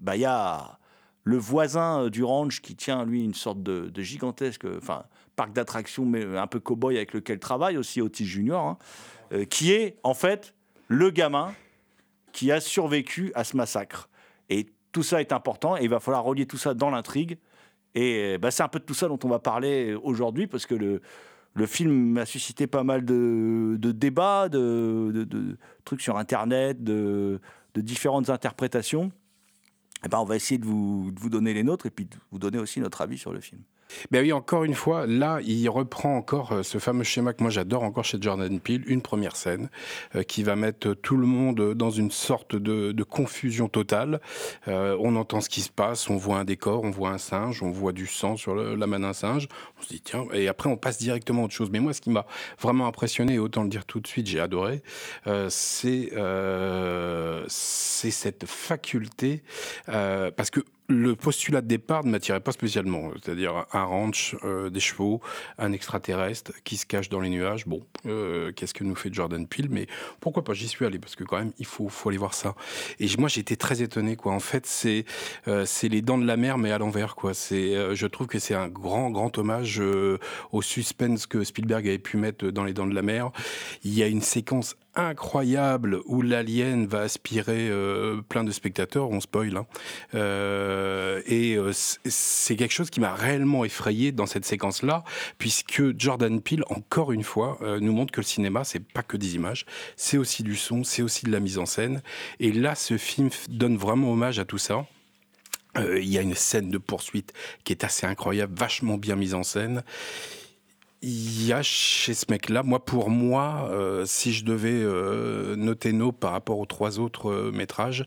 bah, il y a le voisin euh, du ranch qui tient, lui, une sorte de, gigantesque enfin, parc d'attractions, mais un peu cow-boy avec lequel travaille aussi Otis Junior, hein, euh, qui est en fait le gamin qui a survécu à ce massacre. Et tout ça est important et il va falloir relier tout ça dans l'intrigue. Et bah, c'est un peu de tout ça dont on va parler aujourd'hui parce que le, film a suscité pas mal de, débats, de, de- trucs sur Internet, de différentes interprétations. Et ben, on va essayer de vous, de vous donner les nôtres et puis de vous donner aussi notre avis sur le film. Ben oui, encore une fois, là, il reprend encore euh, ce fameux schéma que moi j'adore encore chez Jordan Peele, une première scène euh, qui va mettre tout le monde dans une sorte de, confusion totale. Euh, on entend ce qui se passe, on voit un décor, on voit un singe, on voit du sang sur la main d'un singe. On se dit tiens, et après on passe directement à autre chose. Mais moi, ce qui m'a vraiment impressionné, et autant le dire tout de suite, j'ai adoré, c'est c'est cette faculté, parce que le postulat de départ ne m'attirait pas spécialement, c'est-à-dire un ranch, euh, des chevaux, un extraterrestre qui se cache dans les nuages. Bon, euh, qu'est-ce que nous fait Jordan Peele? Mais pourquoi pas? J'y suis allé parce que quand même, il faut, faut aller voir ça. Et moi, été très étonné, quoi. En fait, c'est euh, c'est les dents de la mer, mais à l'envers, quoi. Je trouve que c'est un grand, grand hommage au suspense que Spielberg avait pu mettre dans les dents de la mer. Il y a une séquence incroyable où l'alien va aspirer euh, plein de spectateurs, on spoil, hein. Euh, et euh, c'est quelque chose qui m'a réellement effrayé dans cette séquence-là, puisque Jordan Peele, encore une fois, euh, nous montre que le cinéma, c'est pas que des images, c'est aussi du son, c'est aussi de la mise en scène. Et là, ce film donne vraiment hommage à tout ça. Il y a une scène de poursuite qui est assez incroyable, vachement bien mise en scène. Il y a chez ce mec-là, moi pour moi, euh, si je devais euh, noter Nope par rapport aux trois autres euh, métrages,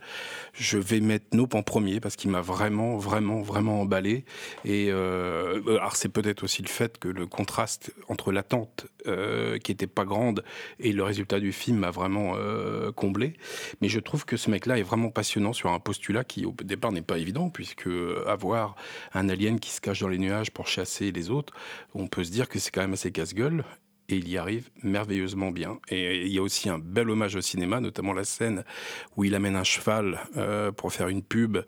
je vais mettre Nope en premier parce qu'il m'a vraiment, vraiment, vraiment emballé. Et alors c'est peut-être aussi le fait que le contraste entre l'attente qui était pas grande et le résultat du film m'a vraiment comblé. Mais je trouve que ce mec-là est vraiment passionnant sur un postulat qui au départ n'est pas évident puisque avoir un alien qui se cache dans les nuages pour chasser les autres, on peut se dire que c'est quand même assez casse-gueule. Et il y arrive merveilleusement bien. Et il y a aussi un bel hommage au cinéma, notamment la scène où il amène un cheval euh, pour faire une pub.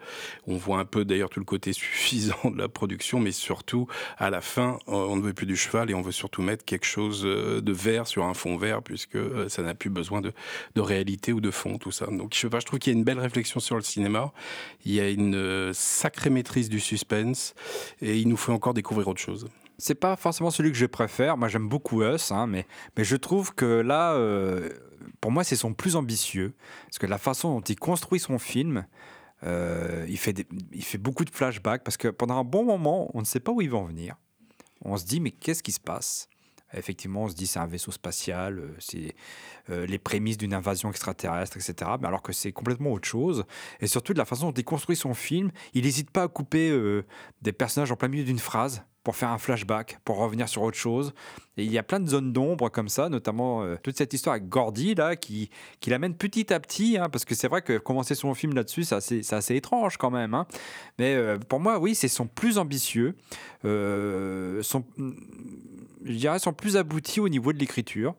On voit un peu d'ailleurs tout le côté suffisant de la production, mais surtout à la fin, on ne veut plus du cheval et on veut surtout mettre quelque chose euh, de vert sur un fond vert, puisque euh, ça n'a plus besoin de, de réalité ou de fond, tout ça. Donc je, sais pas, je trouve qu'il y a une belle réflexion sur le cinéma. Il y a une sacrée maîtrise du suspense et il nous fait encore découvrir autre chose. C'est pas forcément celui que je préfère. Moi, j'aime beaucoup Us, hein, mais, je trouve que là, euh, pour moi, c'est son plus ambitieux. Parce que la façon dont il construit son film, euh, il, fait beaucoup de flashbacks. Parce que pendant un bon moment, on ne sait pas où il va en venir. On se dit, mais qu'est-ce qui se passe? Effectivement, on se dit c'est un vaisseau spatial, euh, c'est les prémices d'une invasion extraterrestre, etc. Mais alors que c'est complètement autre chose. Et surtout de la façon dont il construit son film, il n'hésite pas à couper des personnages en plein milieu d'une phrase pour faire un flashback, pour revenir sur autre chose. Et il y a plein de zones d'ombre comme ça, notamment euh, toute cette histoire avec Gordy, là, qui, qui l'amène petit à petit, hein, parce que c'est vrai que commencer son film là-dessus, c'est assez, assez étrange quand même. hein. Mais euh, pour moi, oui, c'est son plus ambitieux, euh, son, je dirais son plus abouti au niveau de l'écriture.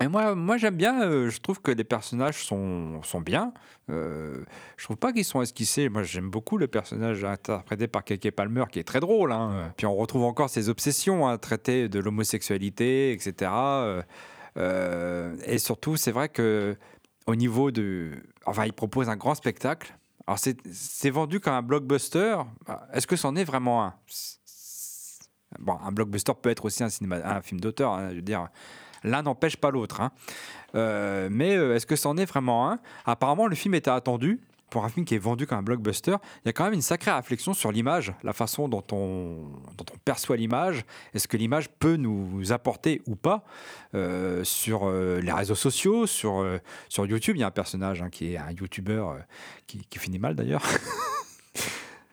Et moi, moi j'aime bien, euh, je trouve que les personnages sont, sont bien. Euh, je trouve pas qu'ils sont esquissés. Moi, j'aime beaucoup le personnage interprété par Keke Palmer, qui est très drôle. hein. Puis on retrouve encore ses obsessions, hein, traiter de l'homosexualité, etc. Euh, euh, et surtout, c'est vrai que au niveau de. Enfin, il propose un grand spectacle. Alors, c'est vendu comme un blockbuster. Est-ce que c'en est vraiment un? Bon, un blockbuster peut être aussi un, cinéma, un film d'auteur. hein, je veux dire, l'un n'empêche pas l'autre. hein. Euh, mais euh, est-ce que c'en est vraiment un? Apparemment, le film était attendu. Pour un film qui est vendu comme un blockbuster, il y a quand même une sacrée réflexion sur l'image, la façon dont on, dont on perçoit l'image. Est-ce que l'image peut nous apporter ou pas? Euh, sur les réseaux sociaux, sur, sur YouTube Il y a un personnage hein, qui est un YouTuber qui finit mal d'ailleurs.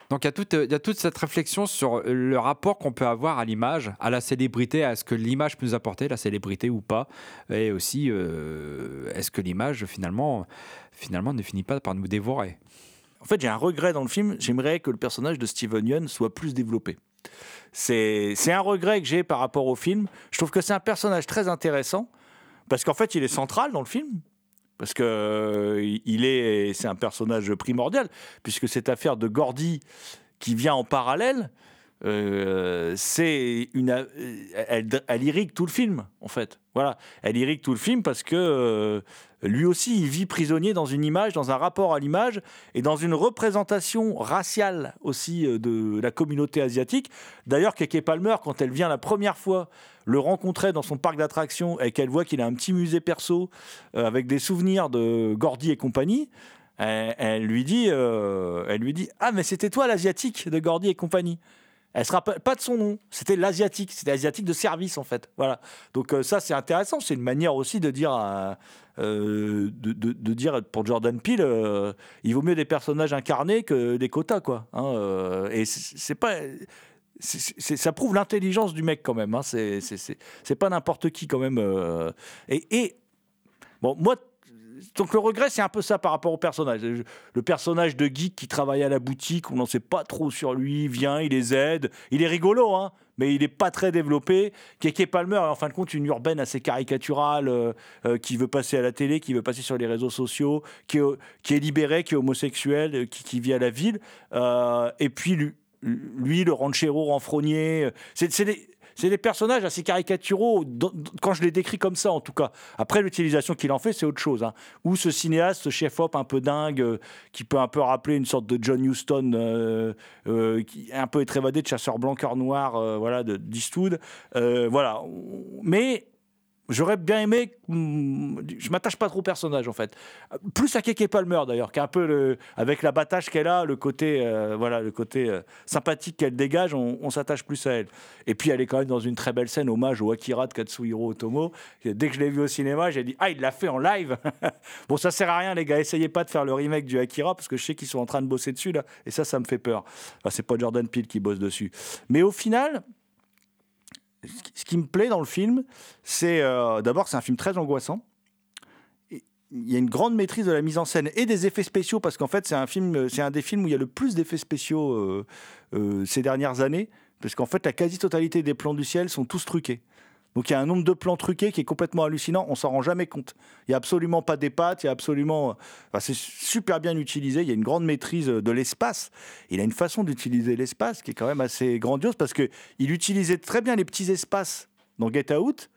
Donc il y, a toute, cette réflexion sur le rapport qu'on peut avoir à l'image, à la célébrité, à ce que l'image peut nous apporter, la célébrité ou pas, et aussi euh, est-ce que l'image finalement, finalement ne finit pas par nous dévorer? En fait, j'ai un regret dans le film. J'aimerais que le personnage de Steven Yeun soit plus développé. C'est un regret que j'ai par rapport au film. Je trouve que c'est un personnage très intéressant parce qu'en fait, il est central dans le film. Parce que euh, il est, c'est un personnage primordial, puisque cette affaire de Gordy qui vient en parallèle, euh, c'est une, euh, elle, elle irrigue tout le film, en fait. Voilà, elle irrigue tout le film parce que lui aussi, il vit prisonnier dans une image, dans un rapport à l'image et dans une représentation raciale aussi euh, de la communauté asiatique. D'ailleurs, Keke Palmer, quand elle vient la première fois le rencontrer dans son parc d'attractions et qu'elle voit qu'il a un petit musée perso euh, avec des souvenirs de Gordy et compagnie, elle, lui dit, euh, elle lui dit, ah mais c'était toi l'asiatique de Gordy et compagnie. Elle se rappelle pas de son nom. C'était l'asiatique. C'était l'asiatique de service en fait. Voilà. Donc euh, ça c'est intéressant. C'est une manière aussi de dire, à- euh, de, dire pour Jordan Peele, euh, il vaut mieux des personnages incarnés que des quotas quoi. hein, euh, et c'est pas. ça prouve l'intelligence du mec quand même. Hein, c'est pas n'importe qui quand même. euh, et, et bon moi. Donc le regret, c'est un peu ça par rapport au personnage. Le personnage de geek qui travaille à la boutique, on n'en sait pas trop sur lui, vient, il les aide, il est rigolo, hein, mais il n'est pas très développé. Keke Palmer en fin de compte une urbaine assez caricaturale, euh, euh, qui veut passer à la télé, qui veut passer sur les réseaux sociaux, qui est, qui est libéré, qui est homosexuel, euh, qui, vit à la ville. Et puis lui, lui, le ranchero renfrogné, c'est des... C'est des personnages assez caricaturaux, quand je les décris comme ça en tout cas. Après, l'utilisation qu'il en fait, c'est autre chose. hein. Ou ce cinéaste, ce chef-op un peu dingue, euh, qui peut un peu rappeler une sorte de John Huston, euh, euh, qui un peu étrévadé de chasseur blanc, cœur noir, voilà, de d'Eastwood. Euh, voilà. Mais j'aurais bien aimé. hum, Je m'attache pas trop au personnage en fait. Plus à Keke Palmer d'ailleurs, qui est un peu le, avec la battache qu'elle a, le côté, euh, voilà, le côté euh, sympathique qu'elle dégage, on, on s'attache plus à elle. Et puis elle est quand même dans une très belle scène, hommage au Akira de Katsuhiro Otomo. Dès que je l'ai vu au cinéma, j'ai dit ah il l'a fait en live. bon ça sert à rien les gars, essayez pas de faire le remake du Akira parce que je sais qu'ils sont en train de bosser dessus là, et ça ça me fait peur. Enfin, c'est pas Jordan Peele qui bosse dessus. Mais au final, ce qui- me plaît dans le film, c'est euh, d'abord c'est un film très angoissant. Il y a une grande maîtrise de la mise en scène et des effets spéciaux parce qu'en fait c'est un film, c'est un des films où il y a le plus d'effets spéciaux euh, euh, ces dernières années parce qu'en fait la quasi-totalité des plans du ciel sont tous truqués. Donc il y a un nombre de plans truqués qui est complètement hallucinant, on s'en rend jamais compte. Il y a absolument pas des pattes, il y a absolument, c'est super bien utilisé. Il y a une grande maîtrise de l'espace. Il a une façon d'utiliser l'espace qui est quand même assez grandiose parce que il utilisait très bien les petits espaces dans Get Out.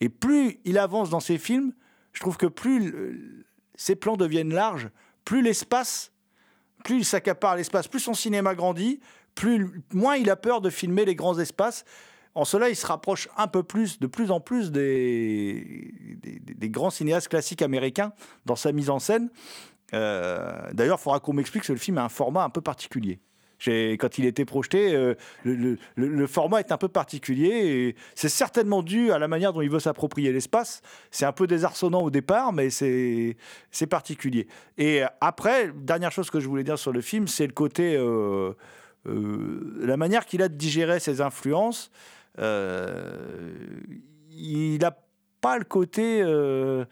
Et plus il avance dans ses films, je trouve que plus ses plans deviennent larges, plus l'espace, plus il s'accapare l'espace, plus son cinéma grandit, plus moins il a peur de filmer les grands espaces. En cela, il se rapproche un peu plus, de plus en plus des, grands cinéastes classiques américains dans sa mise en scène. Euh, D'ailleurs, il faudra qu'on m'explique que le film a un format un peu particulier. Quand il était projeté, euh, le, format est un peu particulier c'est certainement dû à la manière dont il veut s'approprier l'espace. C'est un peu désarçonnant au départ, mais c'est particulier. Et après, dernière chose que je voulais dire sur le film, c'est le côté, euh, la manière qu'il a de digérer ses influences. Euh, il n'a pas le côté euh,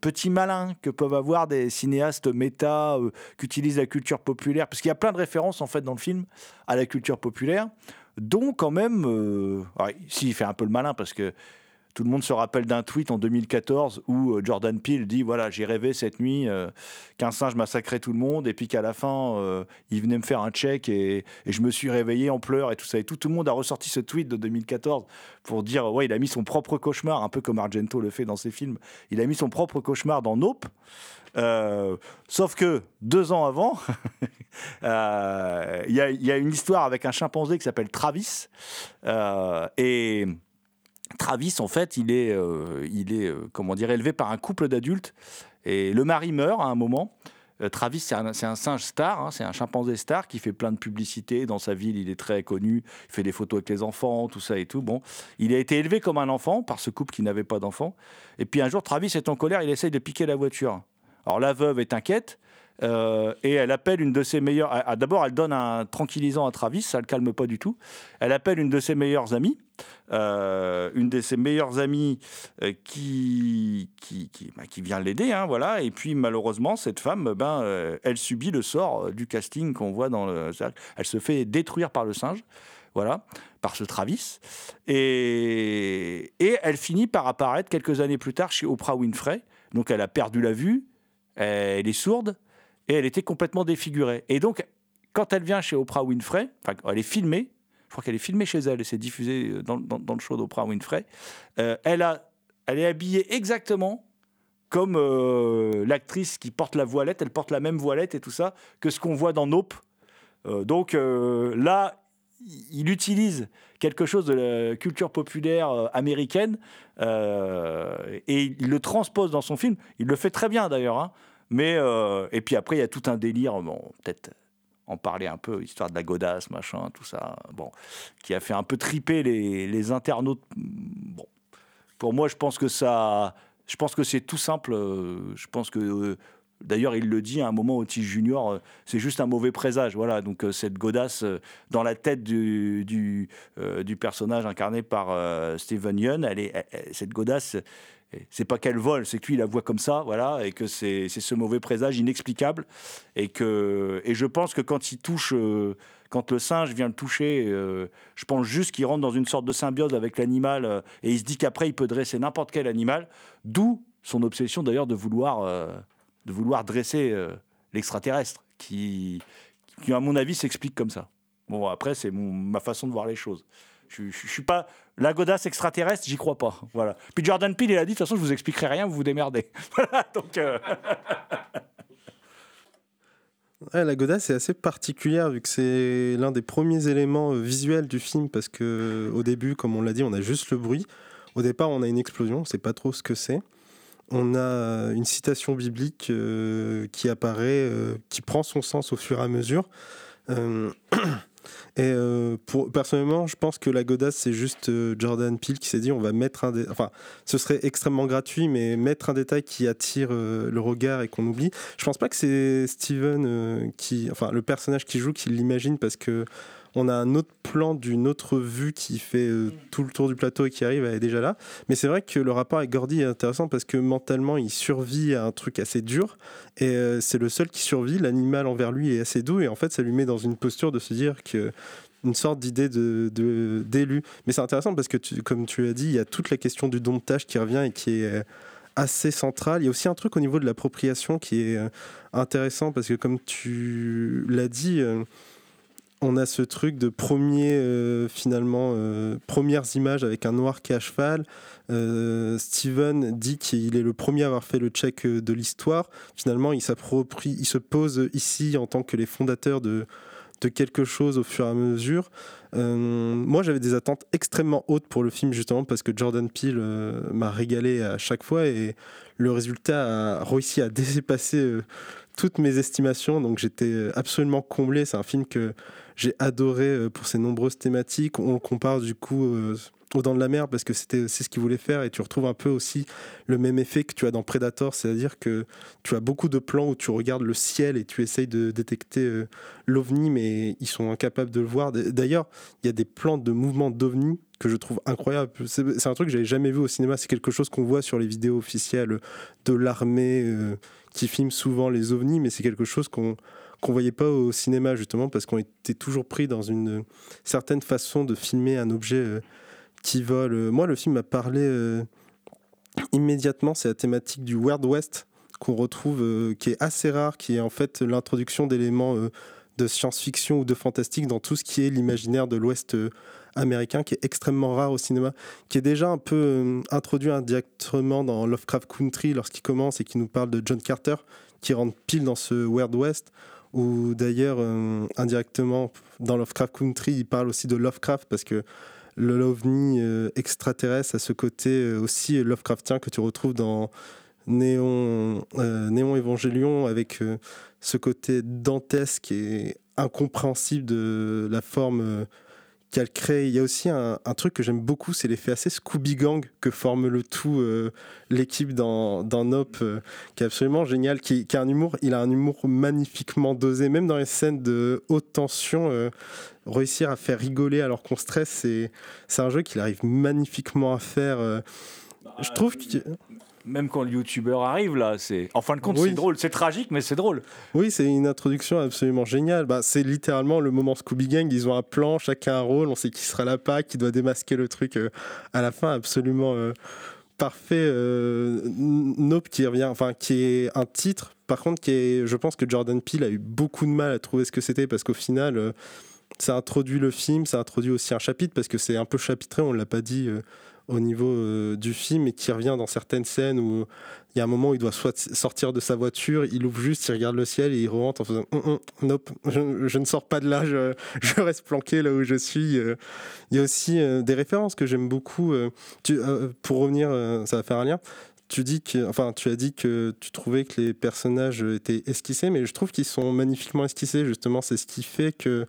petit malin que peuvent avoir des cinéastes méta euh, qui utilisent la culture populaire, parce qu'il y a plein de références en fait dans le film à la culture populaire, dont quand même, euh, ouais, si il fait un peu le malin parce que tout le monde se rappelle d'un tweet en 2014 où euh, Jordan Peele dit voilà j'ai rêvé cette nuit euh, qu'un singe massacrait tout le monde et puis qu'à la fin euh, il venait me faire un check et, je me suis réveillé en pleurs et tout ça et tout tout le monde a ressorti ce tweet de 2014 pour dire ouais il a mis son propre cauchemar un peu comme Argento le fait dans ses films il a mis son propre cauchemar dans Nope sauf que deux ans avant, il y, a- une histoire avec un chimpanzé qui s'appelle Travis. Et Travis, en fait, il est, euh, il est euh, comment dire, élevé par un couple d'adultes. Et le mari meurt à un moment. Euh, Travis, c'est un, singe star, hein, c'est un chimpanzé star qui fait plein de publicités dans sa ville. Il est très connu, il fait des photos avec les enfants, tout ça et tout. Bon, il a été élevé comme un enfant par ce couple qui n'avait pas d'enfant. Et puis un jour, Travis est en colère, il essaye de piquer la voiture Alors la veuve est inquiète. Euh, et elle appelle une de ses meilleures. ah, D'abord, elle donne un tranquillisant à Travis, ça le calme pas du tout. Elle appelle une de ses meilleures amies, euh, une de ses meilleures amies euh, qui, qui, qui, bah, qui vient l'aider, hein, voilà. Et puis malheureusement, cette femme, ben, elle subit le sort du casting qu'on voit dans le. Elle se fait détruire par le singe, voilà, par ce Travis. Et, et elle finit par apparaître quelques années plus tard chez Oprah Winfrey. Donc elle a perdu la vue, elle est sourde et elle était complètement défigurée. Et donc, quand elle vient chez Oprah Winfrey, enfin, elle est filmée, je crois qu'elle est filmée chez elle et c'est diffusé dans, dans- le show d'Oprah Winfrey, euh, elle, a, elle est habillée exactement comme euh, l'actrice qui porte la voilette, elle porte la même voilette et tout ça que ce qu'on voit dans Nope. Euh, donc euh, là, il utilise quelque chose de la culture populaire euh, américaine euh, et il le transpose dans son film. Il le fait très bien d'ailleurs. hein. Mais euh, et puis après, il y a tout un délire. Bon, peut-être en parler un peu, histoire de la godasse, machin, tout ça. Bon, qui a fait un peu triper les, internautes. Bon, pour moi, je pense que ça, je pense que c'est tout simple. euh, Je pense que euh, D'ailleurs, il le dit à un moment, Otis Junior, c'est juste un mauvais présage. Voilà, donc cette godasse dans la tête du, du, personnage incarné par Steven Yeun, cette godasse, c'est pas qu'elle vole, c'est que lui, la voit comme ça, voilà, et que c'est ce mauvais présage inexplicable. Et, que, et je pense que quand il touche, euh, quand le singe vient le toucher, euh, je pense juste qu'il rentre dans une sorte de symbiose avec l'animal, euh, et il se dit qu'après, il peut dresser n'importe quel animal, d'où son obsession d'ailleurs de vouloir. de vouloir dresser l'extraterrestre, qui, qui, à mon avis, s'explique comme ça. Bon, après, c'est ma façon de voir les choses. Je suis pas. La godasse extraterrestre, j'y crois pas. Voilà. Puis Jordan Peele, il a dit de toute façon, je vous expliquerai rien, vous vous démerdez. Voilà, donc. euh, la godasse est assez particulière vu que c'est l'un des premiers éléments euh, visuels du film parce que euh, au début, comme on l'a dit, on a juste le bruit. Au départ, on a une explosion, on sait pas trop ce que c'est. On a une citation biblique qui apparaît, qui prend son sens au fur et à mesure. et euh, pour, personnellement, je pense que la godasse, c'est juste euh, Jordan Peele qui s'est dit on va mettre un. Enfin, ce serait extrêmement gratuit, mais mettre un détail qui attire euh, le regard et qu'on oublie. Je pense pas que c'est Steven qui, enfin, le personnage qui joue qui l'imagine parce que on a un autre plan d'une autre vue qui fait euh, tout le tour du plateau et qui arrive, elle est déjà là. Mais c'est vrai que le rapport avec Gordy est intéressant parce que mentalement, il survit à un truc assez dur et euh, c'est le seul qui survit. L'animal envers lui est assez doux et en fait, ça lui met dans une posture de se dire que une sorte d'idée de, d'élu. Mais c'est intéressant parce que, tu- comme tu as dit, il y a toute la question du domptage qui revient et qui est euh, assez centrale. Il y a aussi un truc au niveau de l'appropriation qui est intéressant parce que, comme tu l'as dit, on a ce truc de premier, euh, finalement, euh, premières images avec un noir qui est à cheval. Euh, Steven dit qu'il est le premier à avoir fait le check de l'histoire. Finalement, il s'approprie, il se pose ici en tant que les fondateurs de, quelque chose au fur et à mesure. Moi, j'avais des attentes extrêmement hautes pour le film, justement, parce que Jordan Peele m'a régalé à chaque fois et le résultat a réussi à dépasser toutes mes estimations. Donc, j'étais absolument comblé. C'est un film que j'ai adoré euh, pour ses nombreuses thématiques. On compare du coup euh, aux Dents de la Mer parce que c'était c'est ce qu'il voulait faire et tu retrouves un peu aussi le même effet que tu as dans Predator, c'est-à-dire que tu as beaucoup de plans où tu regardes le ciel et tu essayes de détecter euh, l'ovni, mais ils sont incapables de le voir. D'ailleurs, il y a des plans de mouvement d'ovni que je trouve incroyable. C'est un truc que j'avais jamais vu au cinéma. C'est quelque chose qu'on voit sur les vidéos officielles de l'armée qui filme souvent les ovnis, mais c'est quelque chose qu'on qu'on voyait pas au cinéma justement parce qu'on était toujours pris dans une certaine façon de filmer un objet euh, qui vole. Euh, Moi, le film m'a parlé euh, immédiatement. C'est la thématique du Wild West qu'on retrouve, qui est assez rare, qui est en fait l'introduction d'éléments de science-fiction ou de fantastique dans tout ce qui est l'imaginaire de l'Ouest américain, qui est extrêmement rare au cinéma, qui est déjà un peu introduit indirectement dans Lovecraft Country lorsqu'il commence et qui nous parle de John Carter, qui rentre pile dans ce Wild West, ou d'ailleurs euh, indirectement dans Lovecraft Country, il parle aussi de Lovecraft parce que le l'ovni euh, extraterrestre a ce côté euh, aussi Lovecraftien que tu retrouves dans Néon, Néon Évangélion avec ce côté dantesque et incompréhensible de la forme qu'elle crée. Il y a aussi un, un truc que j'aime beaucoup, c'est l'effet assez Scooby Gang que forme le tout euh, l'équipe dans, dans Nope, euh, qui est absolument génial, qui, qui a un humour, il a un humour magnifiquement dosé, même dans les scènes de haute tension. euh, réussir à faire rigoler alors qu'on stresse, c'est c'est un jeu qu'il arrive magnifiquement à faire. euh. Je trouve que Même quand le youtubeur arrive, là, c'est. En fin de compte, Oui. c'est drôle. C'est tragique, mais c'est drôle. Oui, c'est une introduction absolument géniale. Bah, c'est littéralement le moment Scooby Gang. Ils ont un plan, chacun un rôle. On sait qui sera la PAC, qui doit démasquer le truc euh, à la fin. Absolument euh, parfait. Euh, Nope qui revient, enfin, qui est un titre. Par contre, qui est, je pense que Jordan Peele a eu beaucoup de mal à trouver ce que c'était parce qu'au final, euh, ça introduit le film, ça introduit aussi un chapitre parce que c'est un peu chapitré. On l'a pas dit. Au niveau euh, du film et qui revient dans certaines scènes où il y a un moment où il doit soit sortir de sa voiture, il ouvre juste, il regarde le ciel et il rentre en faisant Hum, hum, Nope, je, ne sors pas de là, je, reste planqué là où je suis. Euh, Il y a aussi euh, des références que j'aime beaucoup. tu- pour revenir, ça va faire un lien. Tu dis que, enfin, tu as dit que tu trouvais que les personnages étaient esquissés, mais je trouve qu'ils sont magnifiquement esquissés. Justement, c'est ce qui fait que,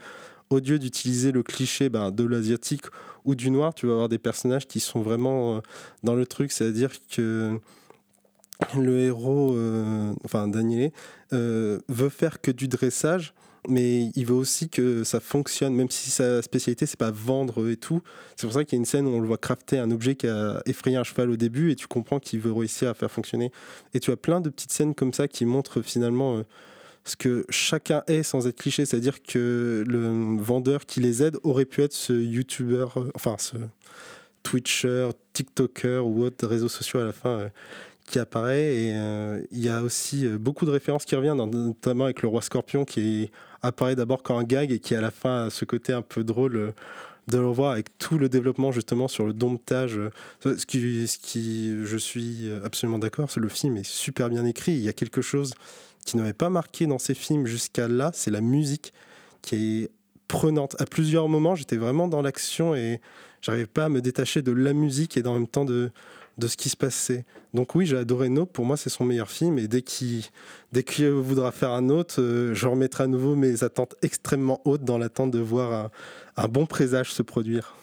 au lieu d'utiliser le cliché ben, de l'asiatique ou du noir, tu vas avoir des personnages qui sont vraiment euh, dans le truc, c'est-à-dire que le héros, euh, enfin Daniel, euh, veut faire que du dressage, mais il veut aussi que ça fonctionne, même si sa spécialité c'est pas vendre et tout. C'est pour ça qu'il y a une scène où on le voit crafter un objet qui a effrayé un cheval au début et tu comprends qu'il veut réussir à faire fonctionner. Et tu as plein de petites scènes comme ça qui montrent finalement ce que chacun est sans être cliché, c'est-à-dire que le vendeur qui les aide aurait pu être ce youtubeur, enfin ce Twitcher, TikToker ou autre réseau social à la fin euh, qui apparaît. Et euh, il y a aussi euh, beaucoup de références qui reviennent, notamment avec le roi Scorpion qui apparaît d'abord comme un gag et qui à la fin a ce côté un peu drôle. de le voir avec tout le développement justement sur le domptage, ce qui, ce qui je suis absolument d'accord, le film est super bien écrit. Il y a quelque chose qui n'avait pas marqué dans ces films jusqu'à là, c'est la musique qui est prenante. À plusieurs moments, j'étais vraiment dans l'action et j'arrivais pas à me détacher de la musique et en même temps de, de ce qui se passait. Donc oui, j'ai adoré Nope. Pour moi, c'est son meilleur film. Et dès qu'il dès qu'il voudra faire un autre, euh, je remettrai à nouveau mes attentes extrêmement hautes dans l'attente de voir un, un bon présage se produire.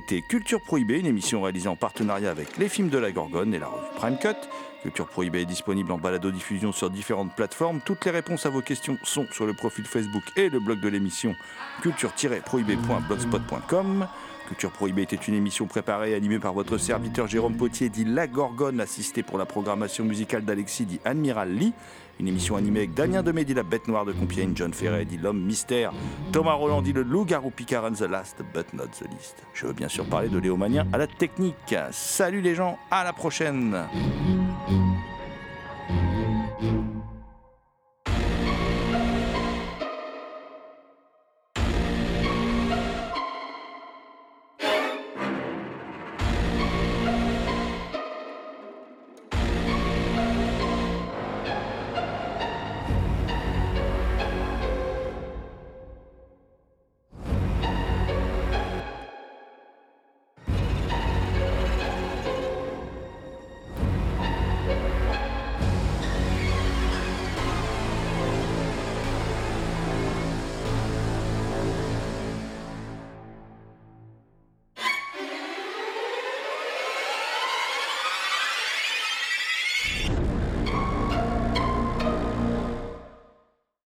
C'était Culture Prohibée, une émission réalisée en partenariat avec les films de la Gorgone et la revue Prime Cut. Culture Prohibée est disponible en balado-diffusion sur différentes plateformes. Toutes les réponses à vos questions sont sur le profil Facebook et le blog de l'émission culture-prohibée.blogspot.com. Culture Prohibée était une émission préparée et animée par votre serviteur Jérôme Potier, dit La Gorgone, assisté pour la programmation musicale d'Alexis, dit Admiral Lee. Une émission animée avec Damien Demé, dit La Bête Noire de Compiègne, John Ferret, dit L'Homme Mystère, Thomas Roland, dit Le Loup-Garou Picard the Last but not the least. Je veux bien sûr parler de Léo Mania à la technique. Salut les gens, à la prochaine